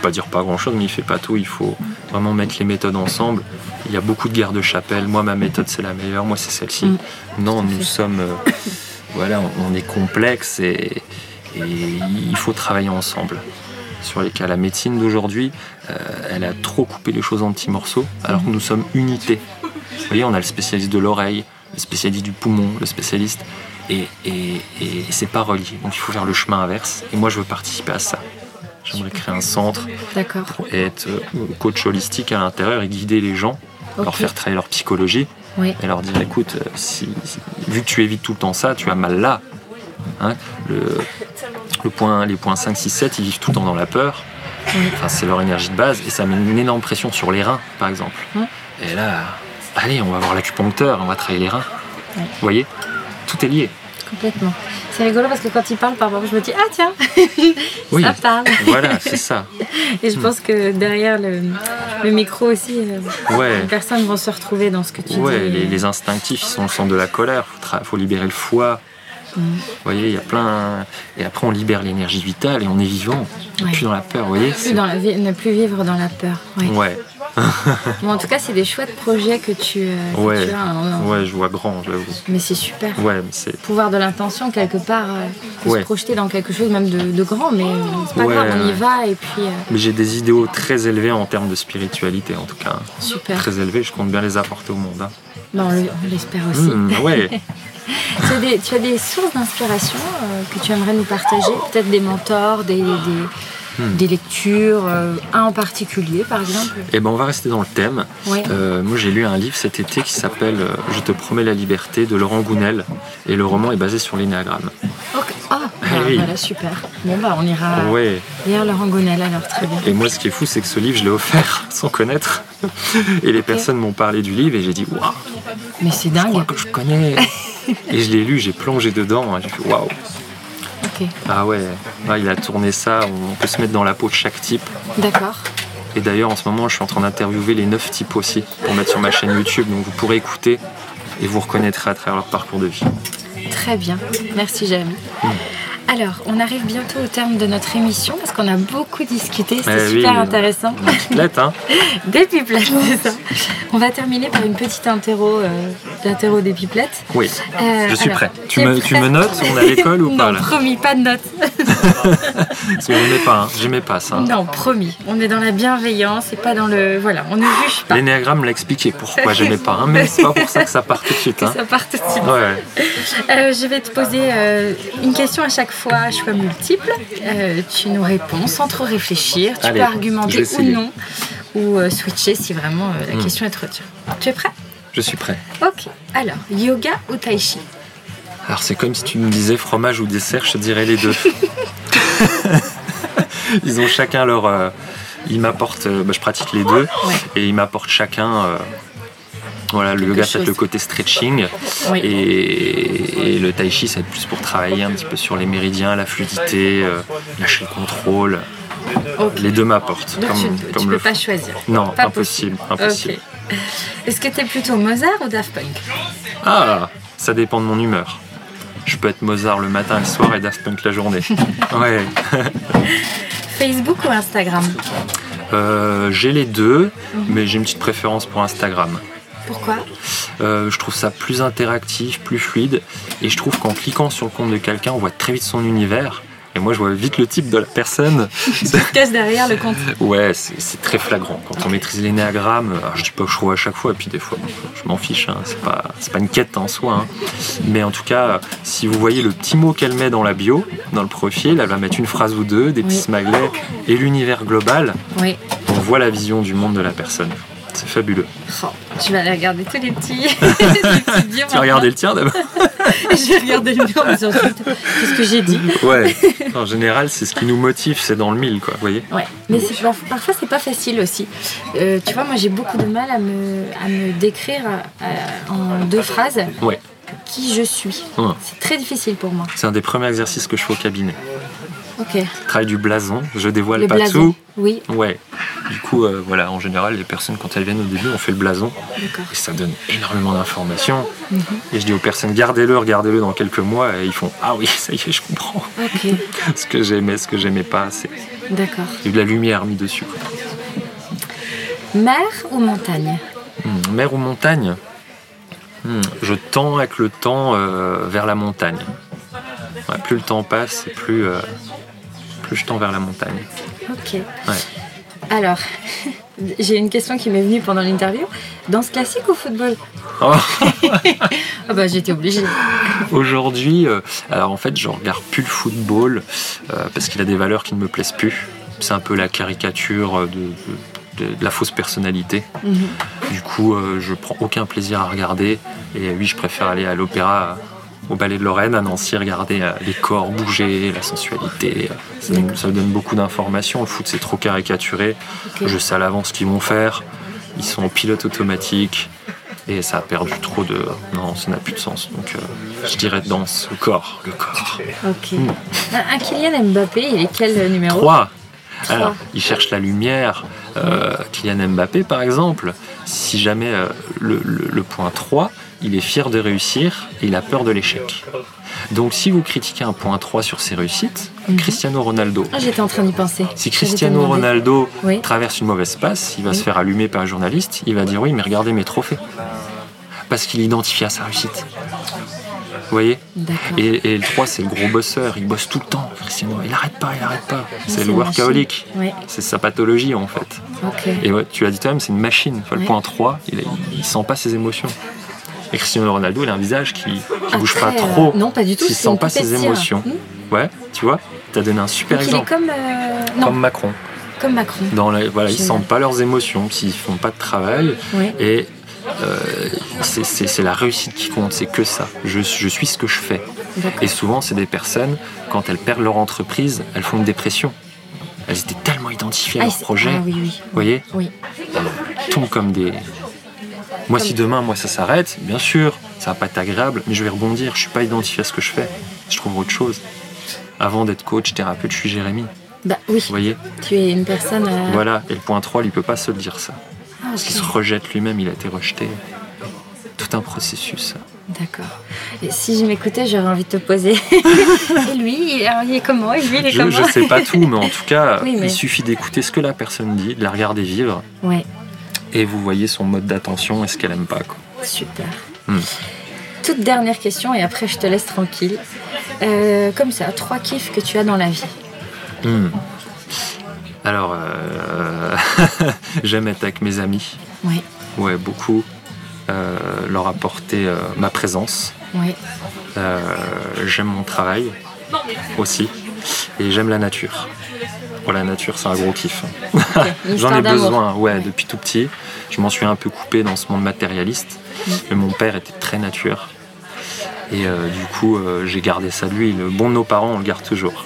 pas dire pas grand chose, mais il fait pas tout. Il faut vraiment mettre les méthodes ensemble. Il y a beaucoup de guerres de chapelle. Moi, ma méthode, c'est la meilleure. Moi, c'est celle-ci. Mm. Non, nous sommes. euh, *laughs* voilà, on, on est complexe et, et il faut travailler ensemble. Sur les cas, la médecine d'aujourd'hui, euh, elle a trop coupé les choses en petits morceaux, alors que nous sommes unités. Vous voyez, on a le spécialiste de l'oreille, le spécialiste du poumon, le spécialiste. Et, et, et c'est pas relié. Donc il faut faire le chemin inverse. Et moi, je veux participer à ça. J'aimerais créer un centre D'accord. pour être euh, coach holistique à l'intérieur et guider les gens, leur faire travailler leur psychologie Oui. et leur dire écoute, euh, si, si- vu que tu évites tout le temps ça, tu as mal là. Hein, le, le point, les points 5, 6, 7, ils vivent tout le temps dans la peur. Oui. Enfin, c'est leur énergie de base et ça met une énorme pression sur les reins, par exemple. Et là, allez, on va voir l'acupuncteur, on va travailler les reins. Vous voyez? Tout est lié. Complètement. C'est rigolo parce que quand il parle, parfois, je me dis, ah tiens, *laughs* Oui. ça parle. Voilà, c'est ça. *laughs* Et je pense que derrière le, le micro aussi, euh, Ouais. les personnes vont se retrouver dans ce que tu Ouais, dis. les, les instinctifs, ils sont au centre de la colère. Faut, tra- faut libérer le foie. Mm. Vous voyez, il y a plein. Et après, on libère l'énergie vitale et on est vivant. Ouais. Plus dans la peur, vous voyez. Plus c'est- dans la vie- ne plus vivre dans la peur. Ouais. Ouais, *laughs* Bon, en tout cas, c'est des chouettes projets que tu, euh, que Ouais. tu as. hein. ouais, je vois grand, j'avoue. Mais c'est super. Ouais, c'est. Pouvoir de l'intention, quelque part, euh, Ouais. se projeter dans quelque chose même de, de grand, mais c'est pas Ouais, grave, on y va et puis euh, Mais j'ai des idéaux très élevés en termes de spiritualité, en tout cas. super. Très élevés, je compte bien les apporter au monde. hein. Bon, on le- on l'espère aussi. Mmh, *laughs* ouais. Tu, as des, tu as des sources d'inspiration euh, que tu aimerais nous partager? Peut-être des mentors, des, des, Hmm. des lectures, euh, un en particulier par exemple? Et ben, on va rester dans le thème. Ouais. Euh, moi, j'ai lu un livre cet été qui s'appelle euh, Je te promets la liberté de Laurent Gounel. Et le roman est basé sur l'énéagramme. Ok. Ah, bah, oui. voilà, super. Bon, bah, on ira Ouais. lire le Rangonel alors, très bien. Et moi, ce qui est fou, c'est que ce livre, je l'ai offert *laughs* sans connaître. Et les personnes m'ont parlé du livre et j'ai dit Waouh, Mais c'est je crois dingue. que je connais. *laughs* et je l'ai lu, j'ai plongé dedans. et J'ai fait Waouh. Ah ouais, il a tourné ça. On peut se mettre dans la peau de chaque type. d'accord. Et d'ailleurs, en ce moment, je suis en train d'interviewer les neuf types aussi pour mettre sur ma chaîne YouTube. Donc, vous pourrez écouter et vous reconnaîtrez à travers leur parcours de vie. Très bien. Merci, Jérémy. Alors, on arrive bientôt au terme de notre émission parce qu'on a beaucoup discuté. C'était Eh oui, super euh, intéressant. Pipelette, hein *laughs* Des pipelettes, c'est ça. On va terminer par une petite interro, euh, l'interro des pipelettes. Oui, Euh, je suis alors, prêt. tu me, tu prêt me notes On est à l'école ou *laughs* pas Non, là promis, pas de notes. *laughs* Parce que j'aimais pas, hein. j'aimais pas ça. Non, promis. On est dans la bienveillance et pas dans le. Voilà, on ne juge pas. L'énéagramme l'a expliqué pourquoi j'aimais pas, hein, mais c'est pas pour ça que ça part tout de suite. Hein. ça parte tout de suite. Ouais, Euh, je vais te poser une question à chaque fois, à choix multiple. Euh, tu nous réponds sans trop réfléchir. Tu Allez, peux argumenter ou non, ou euh, switcher si vraiment euh, la Hmm. question est trop dure. Tu es prêt? Je suis prêt. Ok. Alors, yoga ou tai chi? Alors c'est comme si tu me disais fromage ou dessert, je te dirais les deux. *laughs* ils ont chacun leur. ils m'apportent. bah, je pratique les deux Ouais. et ils m'apportent chacun. Voilà, le yoga, c'est chose. le côté stretching Oui. et, et le tai chi, ça va être plus pour travailler un petit peu sur les méridiens, la fluidité, euh, lâcher le contrôle. Les deux m'apportent. Donc comme, tu ne comme peux le pas choisir. Non, Pas impossible, impossible. Est-ce que tu es plutôt Mozart ou Daft Punk? Ah, ça dépend de mon humeur. Je peux être Mozart le matin et le soir et Daft Punk la journée. *laughs* Ouais. Facebook ou Instagram? Euh, j'ai les deux, mais j'ai une petite préférence pour Instagram. Pourquoi Euh, je trouve ça plus interactif, plus fluide, et je trouve qu'en cliquant sur le compte de quelqu'un, on voit très vite son univers. Et moi, je vois vite le type de la personne. *laughs* C'est- Cache derrière le compte. ouais, c'est très flagrant. Quand on maîtrise l'énéagramme, alors je dis pas que je trouve à chaque fois, et puis des fois, je m'en fiche. hein, c'est pas, c'est pas une quête en soi. hein. Mais en tout cas, si vous voyez le petit mot qu'elle met dans la bio, dans le profil, elle va mettre une phrase ou deux, des petits Oui. smileys, et l'univers global, Oui. on voit la vision du monde de la personne. C'est fabuleux. Oh, tu vas aller regarder tous les petits. *laughs* les petits bios Tu as regardé le tien d'abord maintenant. *laughs* Je vais regarder le mien en disant Qu'est-ce que j'ai dit Ouais. En général, c'est ce qui nous motive, c'est dans le mille, quoi. Vous voyez Ouais, mais c'est- parfois c'est pas facile aussi. Euh, tu vois, moi j'ai beaucoup de mal à me, à me décrire euh, en deux phrases Ouais. qui je suis. C'est très difficile pour moi. C'est un des premiers exercices que je fais au cabinet. Ok. Travail du blason, je dévoile Le pas blason. tout. Oui, Ouais. Du coup, euh, voilà, en général, les personnes, quand elles viennent au début, on fait le blason. Et ça donne énormément d'informations. Mhm. Et je dis aux personnes, gardez-le, regardez-le dans quelques mois. Et ils font, ah oui, *laughs* ça y est, je comprends. *laughs* Ce que j'aimais, ce que j'aimais pas, c'est d'accord. il y a de la lumière mise dessus. Mer ou montagne? Hmm, Mer ou montagne? Hmm, Je tends avec le temps euh, vers la montagne. Ouais, plus le temps passe, plus, euh, plus je tends vers la montagne. Ok. Ouais. Alors, *laughs* j'ai une question qui m'est venue pendant l'interview. Danse classique ou football Oh, *laughs* Ah bah j'étais obligée. Aujourd'hui, euh, alors en fait, je regarde plus le football euh, parce qu'il a des valeurs qui ne me plaisent plus. C'est un peu la caricature de, de- de la fausse personnalité. Mhm. Du coup, euh, je prends aucun plaisir à regarder. Et euh, oui, je préfère aller à l'opéra, au Ballet de Lorraine, à Nancy, regarder euh, les corps bouger, la sensualité. Ça, donne- ça donne beaucoup d'informations. Le foot, c'est trop caricaturé. Je sais à l'avance ce qu'ils vont faire. Ils sont en pilote automatique. Et ça a perdu trop de. Non, ça n'a plus de sens. Donc euh, je dirais danse, le corps, le corps. Ok. Un, un Kylian Mbappé, il est quel numéro? 3. Trois. Alors, il cherche la lumière. Euh, Kylian Mbappé, par exemple, si jamais euh, le, le- le point 3, il est fier de réussir et il a peur de l'échec. Donc, si vous critiquez un point 3 sur ses réussites, Cristiano Ronaldo. Ah, J'étais en train d'y penser. Si Cristiano. Ronaldo Oui. traverse une mauvaise passe, il va Oui. se faire allumer par un journaliste, il va dire oui, mais regardez mes trophées. Parce qu'il identifie à sa réussite. Vous voyez? Et, et le 3, c'est le gros bosseur, il bosse tout le temps, Cristiano. Il arrête pas, il arrête pas. C'est le workaholic. C'est sa pathologie en fait. Et ouais, tu l'as dit toi-même, c'est une machine. Enfin, le Ouais. point 3, il, il sent pas ses émotions. Et Cristiano Ronaldo, il a un visage qui, qui Ah, bouge pas très, euh, trop. non, pas du tout, Qui sent pas ses émotions. Hmm. Ouais, tu vois, t'as donné un super Donc il est exemple. comme. euh, Comme Macron. comme Macron. Dans la- voilà, ils sentent pas leurs émotions, s'ils font pas de travail. Ouais. Et euh, c'est- c'est c'est la réussite qui compte, c'est que ça. Je, je suis ce que je fais. Et souvent, c'est des personnes, quand elles perdent leur entreprise, elles font une dépression. Elles étaient tellement identifiées à Ah, leur projet. ah oui, oui. Vous voyez Oui. Elles tombent comme des. Moi, si demain, moi, ça s'arrête, bien sûr, ça va pas être agréable, mais je vais rebondir. Je suis pas identifié à ce que je fais. Je trouve autre chose. Avant d'être coach, thérapeute, je suis Jérémy. Bah oui, Vous voyez tu es une personne. euh, Voilà. Et le point 3, il peut pas se le dire ça. ah, Parce qu'il se rejette lui-même, il a été rejeté. Tout un processus. D'accord. Et si je m'écoutais, j'aurais envie de te poser. *laughs* Et lui, il est comment? Et lui, il est Je, comment? je sais pas tout, mais en tout cas, *laughs* Oui, mais- il suffit d'écouter ce que la personne dit, de la regarder vivre, Ouais, et vous voyez son mode d'attention et ce qu'elle aime pas. Quoi. super. Hmm. Toute dernière question et après je te laisse tranquille. Euh, comme ça, trois kiffs que tu as dans la vie. Hmm. Alors, euh, *laughs* j'aime être avec mes amis. Oui, Ouais, beaucoup. Euh, leur apporter ma présence. oui. J'aime mon travail aussi. Et j'aime la nature. La nature, c'est un gros kiff. *laughs* J'en ai besoin, ouais, depuis tout petit. Je m'en suis un peu coupé dans ce monde matérialiste. Mm. Mais mon père était très nature. Et euh, du coup, euh, j'ai gardé ça de lui. Le bon de nos parents, on le garde toujours.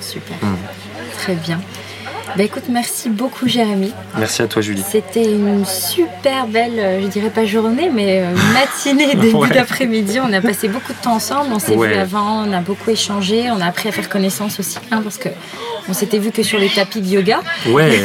Super. Hmm. Très bien. Bah écoute, merci beaucoup Jérémy. Merci à toi, Julie. C'était une super belle, euh, je dirais pas journée, mais *laughs* matinée, début Ouais. d'après-midi. On a passé beaucoup de temps ensemble, on s'est Ouais. vu avant, on a beaucoup échangé, on a appris à faire connaissance aussi, hein, parce que on s'était vu que sur les tapis de yoga. Ouais.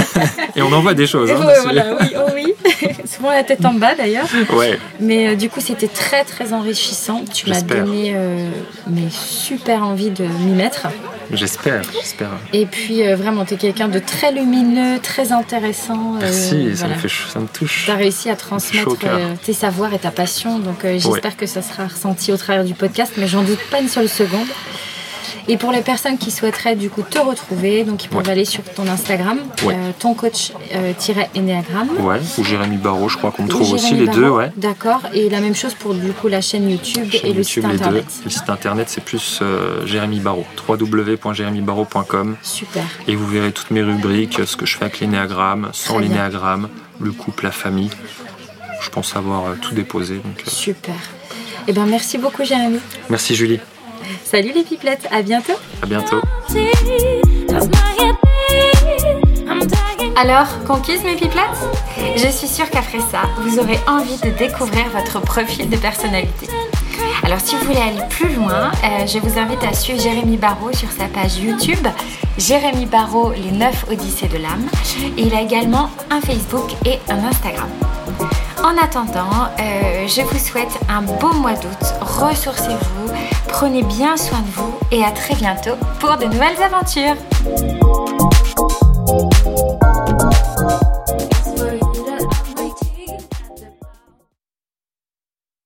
*laughs* Et on en voit des choses. Hein, ouais, voilà, oui, oh oui. *laughs* Souvent la tête en bas d'ailleurs. Ouais. Mais euh, du coup, c'était très très enrichissant. Tu m'as donné euh, mais super envie de m'y mettre. J'espère, j'espère. Et puis euh, vraiment, tu es quelqu'un de très lumineux, très intéressant. euh, Merci, ça, voilà. me fait, ça me touche. Tu as réussi à transmettre tes savoirs et ta passion, donc j'espère que ça sera ressenti au travers du podcast, mais j'en doute pas une seule seconde. Et pour les personnes qui souhaiteraient du coup te retrouver, donc ils peuvent Ouais. aller sur ton Instagram, Ouais. euh, ton coach euh. Ouais, ou Jérémy Barrault, je crois qu'on me trouve aussi les deux, ouais. D'accord. Et la même chose pour du coup la chaîne YouTube Chaîne et le site les deux. internet. Le site internet, c'est plus euh, Jérémy Barrault, www.jérémybarrault.com. Super. Et vous verrez toutes mes rubriques, ce que je fais avec l'énéagramme, sans bien. l'énéagramme, le couple, la famille. Je pense avoir euh, tout déposé. Donc, Super. Eh ben merci beaucoup Jérémy. Merci Julie, Salut les pipelettes, à bientôt. à bientôt. Alors, conquise mes pipelettes? Je suis sûre qu'après ça, vous aurez envie de découvrir votre profil de personnalité. Alors, si vous voulez aller plus loin, euh, je vous invite à suivre Jérémy Barrault sur sa page YouTube, Jérémy Barrault, les 9 Odyssées de l'âme. Et il a également un Facebook et un Instagram. En attendant, euh, je vous souhaite un beau mois d'août. Ressourcez-vous, prenez bien soin de vous et à très bientôt pour de nouvelles aventures.